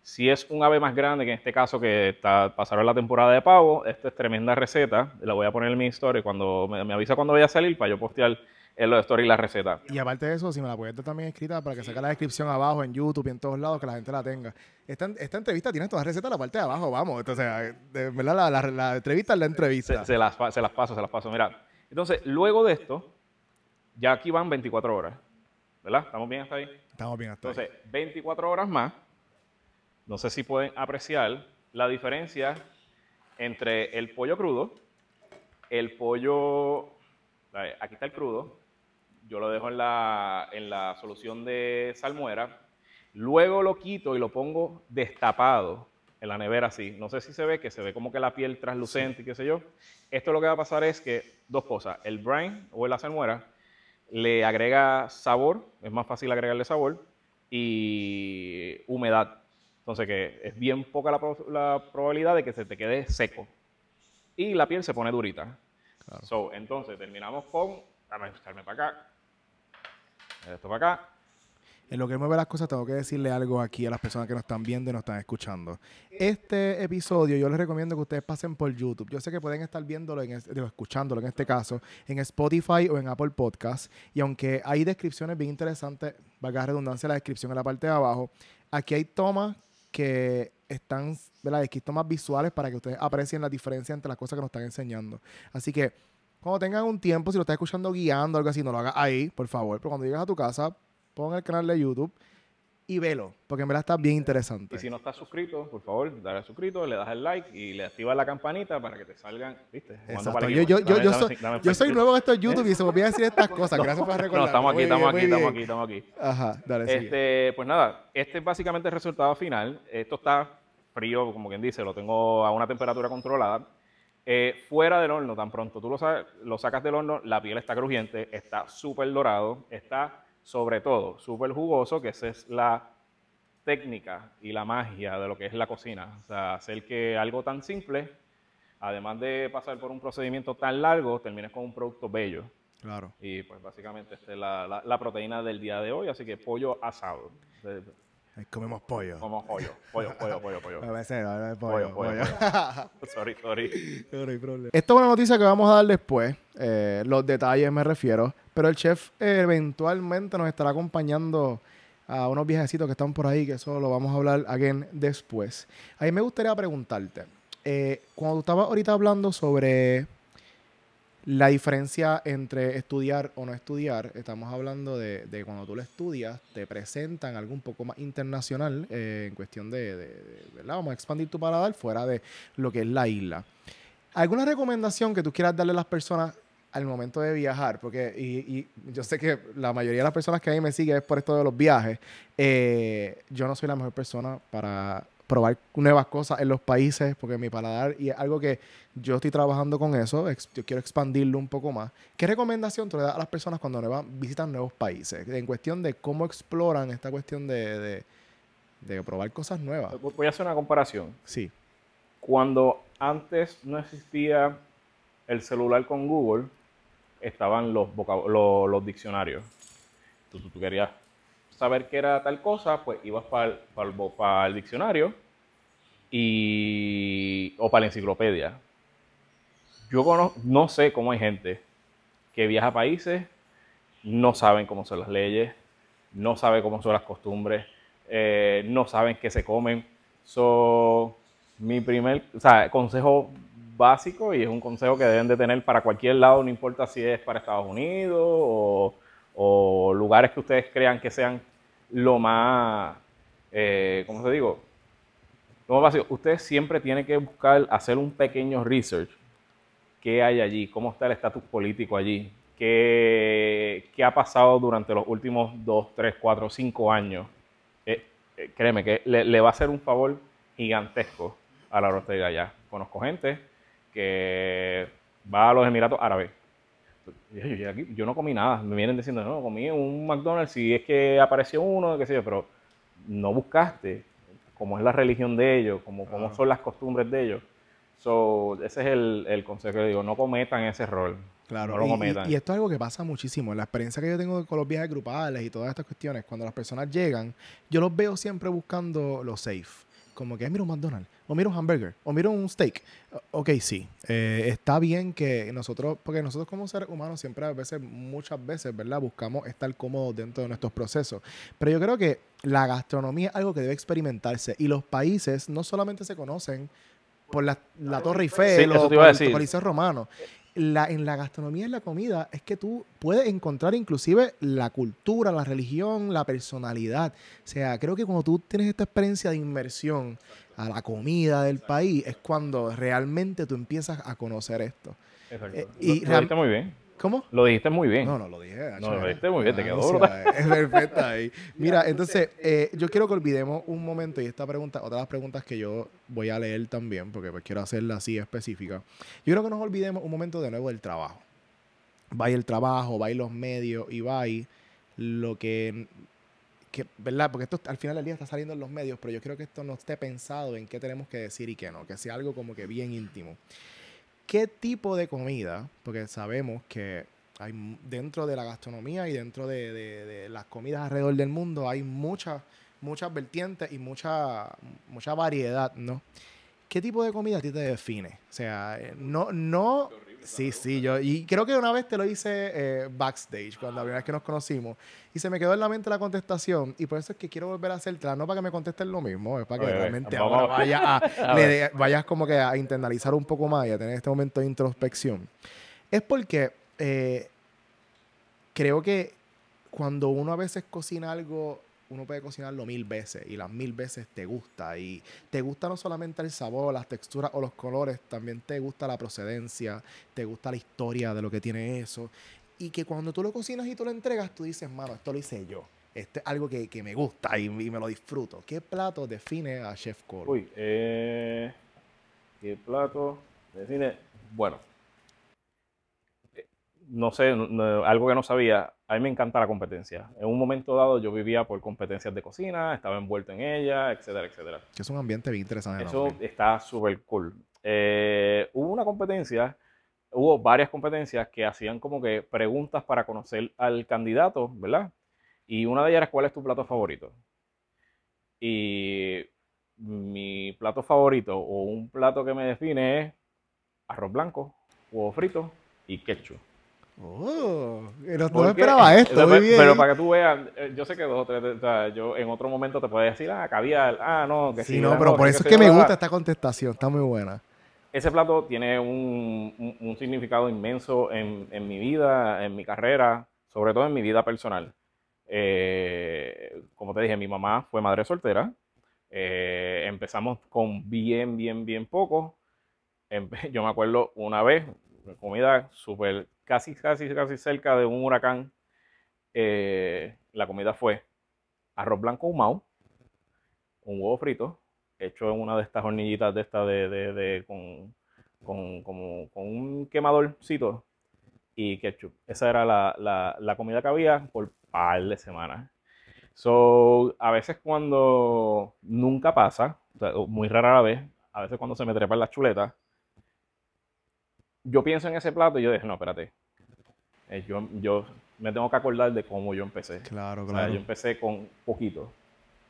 Si es un ave más grande, que en este caso que está, pasaron la temporada de pavo, esta es tremenda receta, la voy a poner en mi story cuando me, me avisa cuando vaya a salir para yo postear en los stories la receta. Y aparte de eso, si me la puedes dar también escrita para que saque la descripción abajo en YouTube y en todos lados, que la gente la tenga. Esta, esta entrevista tiene todas las recetas en la parte de abajo, vamos. Entonces, de verdad, la, la- la entrevista es la entrevista. Se, se las, se las paso, se las paso. Mira, entonces, luego de esto, ya aquí van 24 horas. ¿Verdad? ¿Estamos bien hasta ahí? Estamos bien hasta ahí. Entonces, 24 horas más. No sé si pueden apreciar la diferencia entre el pollo crudo, el pollo. Aquí está el crudo. Yo lo dejo en la, en la solución de salmuera. Luego lo quito y lo pongo destapado en la nevera así. No sé si se ve, que se ve como que la piel translucente y qué sé yo. Esto lo que va a pasar es que dos cosas. El brine o la salmuera le agrega sabor, es más fácil agregarle sabor, y humedad. Entonces que es bien poca la, pro- la probabilidad de que se te quede seco. Y la piel se pone durita. Claro. So, entonces terminamos con, dame echarme para acá, esto para acá. En lo que mueve las cosas, tengo que decirle algo aquí a las personas que nos están viendo y nos están escuchando. Este episodio yo les recomiendo que ustedes pasen por YouTube. Yo sé que pueden estar viéndolo, en digo, escuchándolo en este caso, en Spotify o en Apple Podcast. Y aunque hay descripciones bien interesantes, valga redundancia, la descripción en la parte de abajo, aquí hay tomas que están, ¿verdad? Aquí tomas visuales para que ustedes aprecien la diferencia entre las cosas que nos están enseñando. Así que cuando tengan un tiempo, si lo estás escuchando guiando o algo así, no lo hagas ahí, por favor. Pero cuando llegues a tu casa, pon el canal de YouTube y velo, porque en verdad está bien interesante. Y si no estás suscrito, por favor, dale a suscrito, le das el like y le activas la campanita para que te salgan, ¿viste? Exacto. para Yo, yo, yo, Dame- yo soy, dame yo soy like. nuevo en esto de YouTube y se me olvida decir estas cosas. Gracias por recordar. No, estamos aquí, estamos aquí, estamos aquí, estamos aquí. Ajá, dale, sigue. Este, pues nada, este es básicamente el resultado final. Esto está frío, como quien dice, lo tengo a una temperatura controlada. Eh, fuera del horno, tan pronto tú lo, sa- lo sacas del horno, la piel está crujiente, está súper dorado, está sobre todo súper jugoso, que esa es la técnica y la magia de lo que es la cocina. O sea, hacer que algo tan simple, además de pasar por un procedimiento tan largo, termines con un producto bello. Claro. Y pues básicamente esta es la, la- la proteína del día de hoy, así que pollo asado. Comemos pollo. Como pollo, pollo, pollo, pollo, pollo. A veces, a veces Pollo, pollo, pollo, pollo. Sorry, sorry. No hay problema. Esto es una noticia que vamos a dar después. eh, los detalles me refiero. Pero el chef eventualmente nos estará acompañando a unos viejecitos que están por ahí, que eso lo vamos a hablar again después. A mí me gustaría preguntarte, eh, cuando tú estabas ahorita hablando sobre la diferencia entre estudiar o no estudiar, estamos hablando de, de cuando tú lo estudias, te presentan algo un poco más internacional eh, en cuestión de, de- de- ¿verdad? Vamos a expandir tu paladar fuera de lo que es la isla. ¿Alguna recomendación que tú quieras darle a las personas al momento de viajar? Porque y, y yo sé que la mayoría de las personas que a mí me siguen es por esto de los viajes. Eh, yo no soy la mejor persona para probar nuevas cosas en los países, porque mi paladar, y es algo que yo estoy trabajando con eso, ex- yo quiero expandirlo un poco más. ¿Qué recomendación tú le das a las personas cuando nueva- visitan nuevos países? En cuestión de cómo exploran esta cuestión de, de, de probar cosas nuevas. Voy a hacer una comparación. Sí, Cuando antes no existía el celular con Google, estaban los, vocab- lo- los diccionarios. Tú, tú- querías saber qué era tal cosa, pues ibas para para el diccionario y, o para la enciclopedia. Yo cono- no sé cómo hay gente que viaja a países, no saben cómo son las leyes, no saben cómo son las costumbres, eh, no saben qué se comen. So, mi primer, o sea, consejo básico y es un consejo que deben de tener para cualquier lado, no importa si es para Estados Unidos o, lugares que ustedes crean que sean lo más, eh, ¿cómo se digo? Lo más básico. Ustedes siempre tienen que buscar hacer un pequeño research. ¿Qué hay allí? ¿Cómo está el estatus político allí? ¿Qué, qué ha pasado durante los últimos dos, tres, cuatro, cinco años? Eh, eh, créeme que le, va a hacer un favor gigantesco a la hora de allá. Conozco gente que va a los Emiratos Árabes. Yo, yo aquí- yo no comí nada. Me vienen diciendo, no, comí un McDonald's y es que apareció uno, qué sé yo, pero no buscaste cómo es la religión de ellos, cómo, cómo son las costumbres de ellos. So, ese es el, el consejo que digo, no cometan ese error. Claro, No lo y- y esto es algo que pasa muchísimo. En la experiencia que yo tengo con los viajes grupales y todas estas cuestiones, cuando las personas llegan, yo los veo siempre buscando lo safe. Como que, "Ay, mira un McDonald's, o mira un hamburger, o mira un steak. Ok, sí. eh, está bien que nosotros, porque nosotros como seres humanos siempre a veces, muchas veces, ¿verdad? Buscamos estar cómodos dentro de nuestros procesos. Pero yo creo que la gastronomía es algo que debe experimentarse. Y los países no solamente se conocen por la, la Torre Eiffel Sí, o te iba por a el decir. Coliseo Romano la, en la gastronomía en la comida es que tú puedes encontrar inclusive la cultura, la religión, la personalidad. O sea, creo que cuando tú tienes esta experiencia de inmersión a la comida del país es cuando realmente tú empiezas a conocer esto. Exacto. Eh, y lo muy bien. ¿Cómo? Lo dijiste muy bien. No, no lo dije. No, lo dijiste muy bien, te Ah, quedó o sea, brutal. Es perfecta ahí. Mira, entonces, eh, yo quiero que olvidemos un momento y esta pregunta, otra de las preguntas que yo voy a leer también, porque pues quiero hacerla así específica. Yo creo que nos olvidemos un momento de nuevo del trabajo. Va el trabajo, va los medios y va lo que, que, ¿verdad? Porque esto al final del día está saliendo en los medios, pero yo creo que esto no esté pensado en qué tenemos que decir y qué no, que sea algo como que bien íntimo. ¿Qué tipo de comida? Porque sabemos que hay dentro de la gastronomía y dentro de, de- de las comidas alrededor del mundo hay muchas, muchas vertientes y mucha, mucha variedad, ¿no? ¿Qué tipo de comida a ti te define? O sea, eh, no, no, sí, sí, yo, y creo que una vez te lo hice eh, backstage, cuando la primera vez que nos conocimos, y se me quedó en la mente la contestación, y por eso es que quiero volver a hacértela, no para que me contesten lo mismo, es para que realmente ahora vayas, a, le de- vayas como que a internalizar un poco más y a tener este momento de introspección. Es porque eh, creo que cuando uno a veces cocina algo, uno puede cocinarlo mil veces y las mil veces te gusta. Y te gusta no solamente el sabor, las texturas o los colores, también te gusta la procedencia, te gusta la historia de lo que tiene eso. Y que cuando tú lo cocinas y tú lo entregas, tú dices, mano, esto lo hice yo. Esto es algo que, que me gusta y, me lo disfruto. ¿Qué plato define a Chef Cole? Uy, eh, ¿qué plato? Define. Bueno, eh, no sé, algo que no sabía. A mí me encanta la competencia. En un momento dado yo vivía por competencias de cocina, estaba envuelto en ella, etcétera, etcétera. Que es un ambiente bien interesante. Eso está súper cool. Eh, hubo una competencia, hubo varias competencias que hacían como que preguntas para conocer al candidato, ¿verdad? Y una de ellas era cuál es tu plato favorito. Y mi plato favorito o un plato que me define es arroz blanco, huevo frito y ketchup. Oh, no, esperaba esto. Pero, Muy bien. pero para que tú veas, eh, yo sé que dos o tres, o sea, yo en otro momento te puedo decir, ah, caviar, ah, no, que Sí, sí, no, pero no, por eso es que me gusta esta contestación. Está muy buena. Ese plato tiene un, un- un significado inmenso en, en mi vida, en mi carrera, sobre todo en mi vida personal. Eh, como te dije, mi mamá fue madre soltera. Eh, empezamos con bien, bien, bien poco. Yo me acuerdo una vez, comida súper, casi, casi, casi cerca de un huracán. Eh, la comida fue arroz blanco ahumado, un huevo frito, hecho en una de estas hornillitas de esta de, de- con, con, como- con un quemadorcito y ketchup. Esa era la, la- la comida que había por par de semanas. So, a veces cuando nunca pasa, muy rara vez, a veces cuando se me trepan las chuletas, yo pienso en ese plato y yo dije, no, espérate. Eh, yo, yo me tengo que acordar de cómo yo empecé. Claro, O sea, claro. yo empecé con poquito.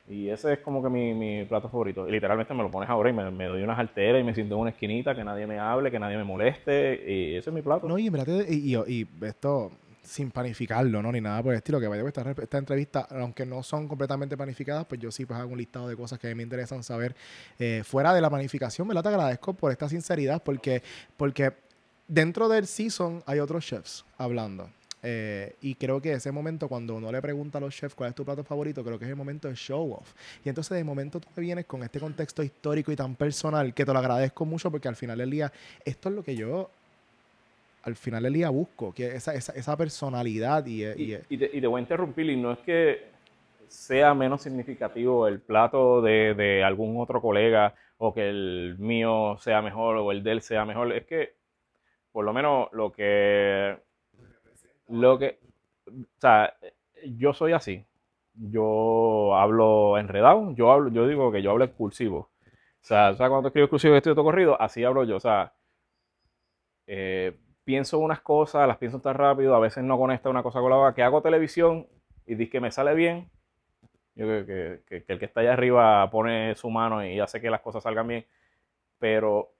Y ese es como que mi, mi plato favorito. Y literalmente me lo pones ahora y me, me doy unas alteras y me siento en una esquinita, que nadie me hable, que nadie me moleste. Y ese es mi plato. No, y y, y- y esto sin panificarlo, ¿no? Ni nada por el estilo. Que vaya esta, esta entrevista, aunque no son completamente panificadas, pues yo sí pues hago un listado de cosas que a mí me interesan saber eh, fuera de la panificación, ¿verdad? Te agradezco por esta sinceridad, porque, porque dentro del season hay otros chefs hablando. Eh, y creo que ese momento, cuando uno le pregunta a los chefs cuál es tu plato favorito, creo que es el momento de show off. Y entonces, de momento, tú me vienes con este contexto histórico y tan personal que te lo agradezco mucho porque al final del día, esto es lo que yo al final del día busco, que esa, esa, esa personalidad y, y- Y, y te, y te voy a interrumpir, y no es que sea menos significativo el plato de, de algún otro colega o que el mío sea mejor o el de él sea mejor. Es que, por lo menos, lo que. Lo que. O sea, yo soy así. Yo hablo enredado, yo hablo, yo digo que yo hablo excursivo. O sea, o cuando escribo exclusivo estoy todo corrido, así hablo yo. O sea, eh, pienso unas cosas, las pienso tan rápido, a veces no conecta una cosa con la otra, que hago televisión y dice que me sale bien. Yo creo que, que- que el que está allá arriba pone su mano y hace que las cosas salgan bien. Pero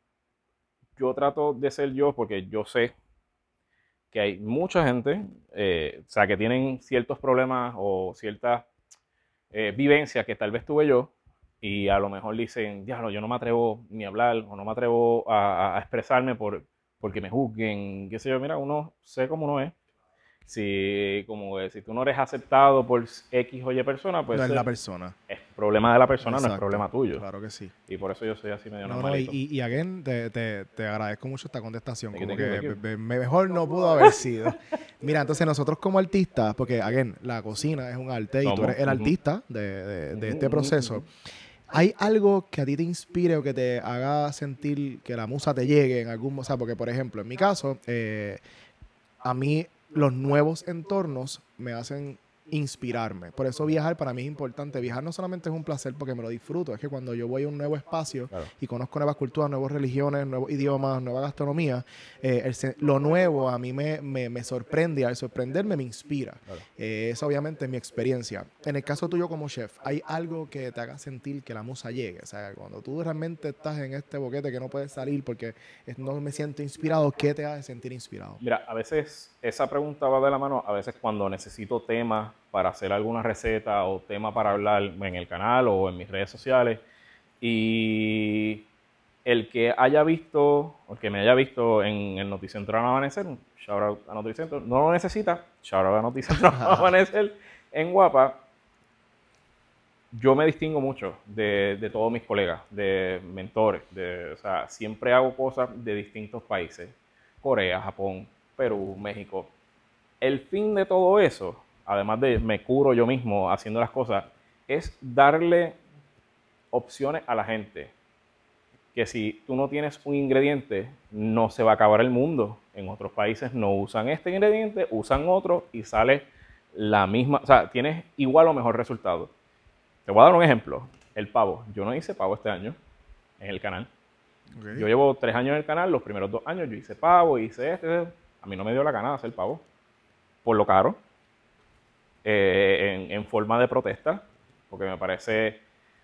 yo trato de ser yo porque yo sé que hay mucha gente, eh, o sea, que tienen ciertos problemas o ciertas eh, vivencias que tal vez tuve yo y a lo mejor dicen, diablo, yo no me atrevo ni a hablar o no me atrevo a, a expresarme por, porque me juzguen, qué sé yo, mira, uno sé cómo uno es. Si, como que si tú no eres aceptado por X o Y persona, pues no es eh, la persona. es problema de la persona, no es problema tuyo. Claro que sí. Y por eso yo soy así medio No, no, y, y, again, te, te, te agradezco mucho esta contestación. Como que mejor no pudo haber sido. Mira, entonces nosotros como artistas, porque again, la cocina es un arte y tú eres el artista de, de- de este proceso. ¿Hay algo que a ti te inspire o que te haga sentir que la musa te llegue en algún... O sea, porque por ejemplo, en mi caso, eh, a mí los nuevos entornos me hacen inspirarme. Por eso viajar para mí es importante. Viajar no solamente es un placer porque me lo disfruto, es que cuando yo voy a un nuevo espacio Claro. y conozco nuevas culturas, nuevas religiones, nuevos idiomas, nueva gastronomía, eh, el lo nuevo a mí me, me- me sorprende y al sorprenderme me inspira. Claro. Eh, esa obviamente es mi experiencia. En el caso tuyo como chef, ¿hay algo que te haga sentir que la musa llegue? O sea, cuando tú realmente estás en este boquete que no puedes salir porque no me siento inspirado, ¿qué te hace sentir inspirado? Mira, a veces esa pregunta va de la mano, a veces cuando necesito temas para hacer alguna receta o tema para hablar en el canal o en mis redes sociales y el que haya visto, o el que me haya visto en el Noticentro al Amanecer, shout out a Noticentro, no lo necesita, shout out a Noticentro al Amanecer en Guapa, yo me distingo mucho de, de todos mis colegas, de mentores, de, o sea, siempre hago cosas de distintos países, Corea, Japón, Perú, México. El fin de todo eso, además de me curo yo mismo haciendo las cosas, es darle opciones a la gente. Que si tú no tienes un ingrediente, no se va a acabar el mundo. En otros países no usan este ingrediente, usan otro y sale la misma, o sea, tienes igual o mejor resultado. Te voy a dar un ejemplo. El pavo. Yo no hice pavo este año en el canal. Yo llevo tres años en el canal, los primeros dos años yo hice pavo, hice este. A mí no me dio la gana de hacer pavo. Por lo caro. Eh, en, en forma de protesta. Porque me parece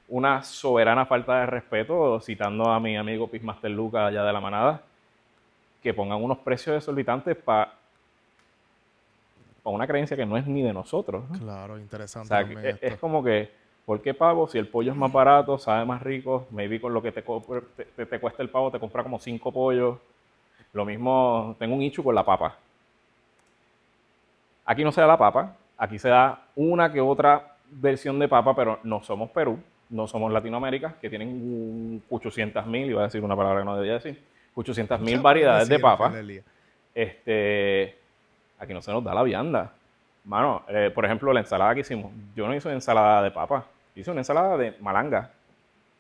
una soberana falta de respeto, citando a mi amigo Pismaster Luca allá de la manada, que pongan unos precios exorbitantes para una creencia que no es ni de nosotros. ¿no? Claro, O interesante. sea, también es, esto. es como que, ¿por qué pavo? Si el pollo es más barato, sabe más rico, maybe con lo que te, te, te- te cuesta el pavo, te compra como cinco pollos. Lo mismo, tengo un ichu con la papa. Aquí no se da la papa, aquí se da una que otra versión de papa, pero no somos Perú, no somos Latinoamérica, que tienen un 800 mil, iba a decir una palabra que no debía decir, 800 mil variedades de papa este, aquí no se nos da la vianda. Mano, eh, por ejemplo, la ensalada que hicimos, yo no hice ensalada de papa, hice una ensalada de malanga.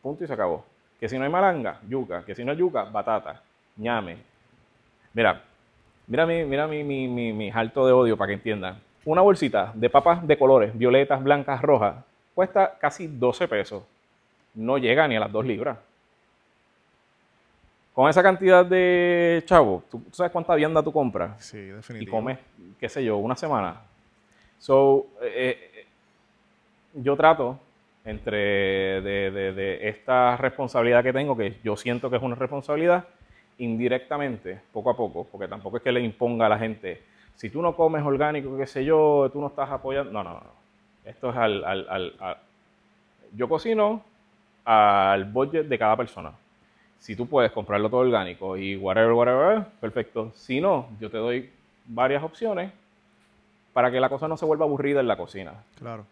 Punto y se acabó. Que si no hay malanga, yuca. Que si no hay yuca, batata, ñame. Mira, mira mi, mira mi, mi, mi, mi jalto de odio para que entiendan. Una bolsita de papas de colores, violetas, blancas, rojas, cuesta casi 12 pesos. No llega ni a las 2 libras. Con esa cantidad de chavo, ¿tú, tú sabes cuánta vianda tú compras? Sí, y definitivo. comes, qué sé yo, una semana. So, eh, eh, yo trato entre de, de- de esta responsabilidad que tengo, que yo siento que es una responsabilidad, indirectamente, poco a poco, porque tampoco es que le imponga a la gente, si tú no comes orgánico, qué sé yo, tú no estás apoyando. No, no, no. Esto es al, al- al- yo cocino al budget de cada persona. Si tú puedes comprarlo todo orgánico y whatever, whatever, perfecto. Si no, yo te doy varias opciones para que la cosa no se vuelva aburrida en la cocina. Claro.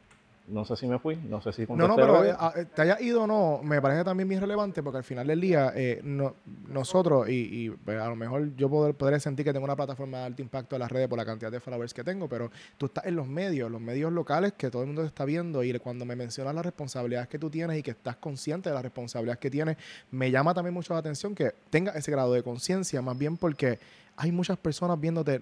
No sé si me fui, no sé si No, no, pero lo que- eh, a- eh, te haya ido o no, me parece también bien relevante porque al final del día, eh, no- nosotros, y, y, pues, a lo mejor yo poder, podré sentir que tengo una plataforma de alto impacto en las redes por la cantidad de followers que tengo, pero tú estás en los medios, los medios locales que todo el mundo te está viendo y cuando me mencionas las responsabilidades que tú tienes y que estás consciente de las responsabilidades que tienes, me llama también mucho la atención que tenga ese grado de conciencia, más bien porque hay muchas personas viéndote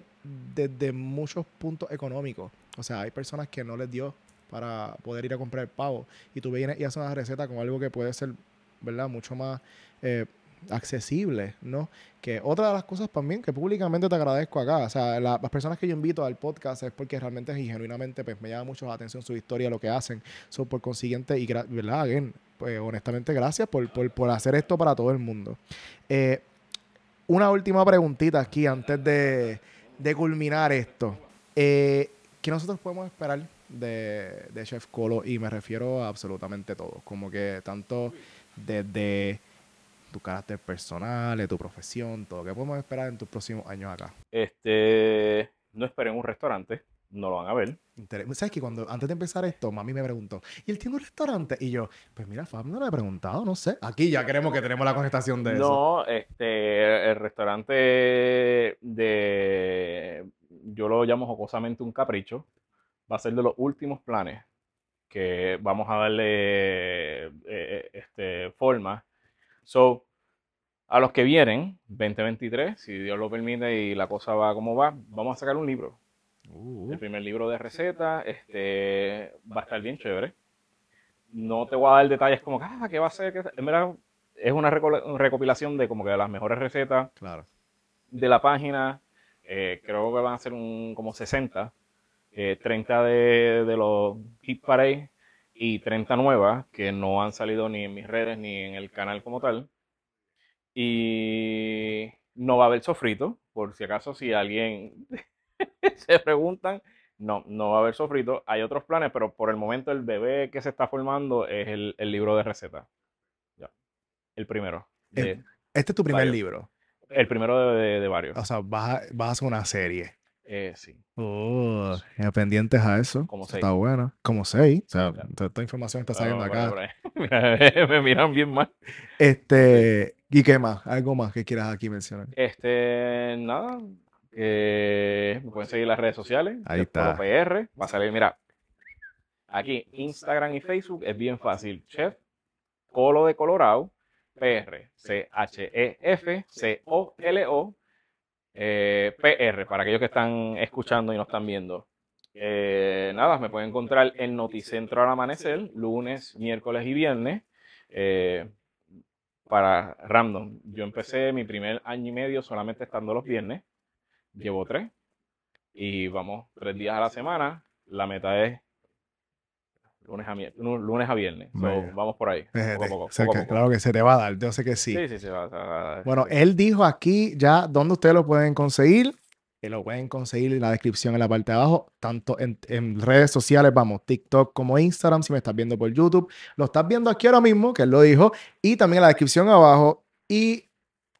desde muchos puntos económicos. O sea, hay personas que no les dio para poder ir a comprar el pavo y tú vienes y haces una receta con algo que puede ser, ¿verdad? Mucho más eh, accesible, ¿no? Que otra de las cosas también que públicamente te agradezco acá, o sea, la- las personas que yo invito al podcast es porque realmente y genuinamente pues, me llama mucho la atención su historia, lo que hacen, so, por consiguiente, y ¿verdad? Again, pues honestamente gracias por, por, por hacer esto para todo el mundo. Eh, una última preguntita aquí antes de, de culminar esto. Eh, ¿Qué nosotros podemos esperar de, de Chef Colo? Y me refiero a absolutamente todo. Como que tanto desde tu carácter personal, de tu profesión, todo. ¿Qué podemos esperar en tus próximos años acá? Este, no esperen un restaurante, no lo van a ver. ¿Sabes que cuando antes de empezar esto, mami me preguntó, ¿y él tiene un restaurante? Y yo, pues mira, Fab, no le he preguntado, no sé. Aquí ya queremos que tenemos la contestación de eso. No, este, el restaurante de, yo lo llamo jocosamente un capricho, va a ser de los últimos planes que vamos a darle eh, eh, este, forma. So, a los que vienen, 2023, si Dios lo permite y la cosa va como va, vamos a sacar un libro. Uh, El primer libro de recetas este, va a estar bien chévere. No te voy a dar detalles como, ah, ¿qué va a ser? ¿Qué- En verdad, es una reco- recopilación de como que las mejores recetas claro. de la página. Eh, creo que van a ser un, como 60. Eh, 30 de, de los Hit Parade y 30 nuevas que no han salido ni en mis redes ni en el canal como tal. Y no va a haber sofrito, por si acaso si alguien se preguntan, no, no va a haber sofrito. Hay otros planes, pero por el momento el bebé que se está formando es el, el libro de recetas. Ya. El primero. de- Este es tu primer Varios. libro. el primero de, de- de varios. O sea, vas a, vas a hacer una serie. Eh, sí. Oh, pendientes a eso. Como Eso seis. Está bueno. Como seis. O sea, toda esta información está saliendo por ahí, acá. por ahí. Mira, me miran bien mal. Este, ¿y qué más? ¿Algo más que quieras aquí mencionar? Este, nada. me pueden seguir las redes sociales. Ahí está. PR. Va a salir, mira. Aquí, Instagram y Facebook es bien fácil. Chef Colo de Colorado. PR. C-H-E-F-C-O-L-O. Eh, PR, para aquellos que están escuchando y no están viendo. Eh, nada, me pueden encontrar en Noticentro al amanecer, lunes, miércoles y viernes. eh, para random. Yo empecé mi primer año y medio solamente estando los viernes. Llevo tres. Y vamos tres días a la semana. La meta es lunes a, lunes a viernes. So, vamos por ahí. Poco a Fíjate, poco, o sea, poco a que poco. claro que se te va a dar, yo sé que sí. Sí, sí, sí. va- va- va- Bueno, él dijo aquí ya dónde ustedes lo pueden conseguir. Que lo pueden conseguir en la descripción en la parte de abajo, tanto en, en redes sociales, vamos, TikTok como Instagram, si me estás viendo por YouTube. Lo estás viendo aquí ahora mismo, que él lo dijo, y también en la descripción abajo. Y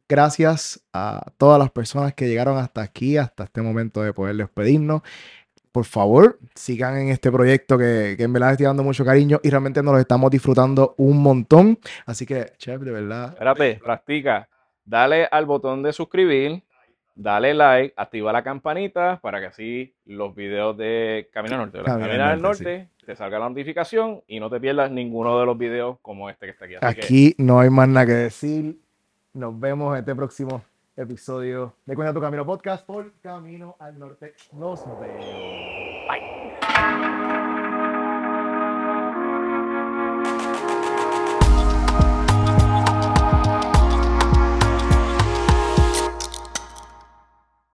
gracias a todas las personas que llegaron hasta aquí, hasta este momento de poder despedirnos. Por favor, sigan en este proyecto que, que en verdad estoy dando mucho cariño y realmente nos lo estamos disfrutando un montón. Así que, chef, de verdad, Espérate, practica. Dale al botón de suscribir, dale like, activa la campanita para que así los videos de Camino al Norte. Camino Camino al Norte, Norte, te salga la notificación y no te pierdas ninguno de los videos como este que está aquí. Así que Aquí no hay más nada que decir. Nos vemos este próximo episodio de Cuenta tu Camino Podcast por Camino al Norte. Nos vemos. Bye.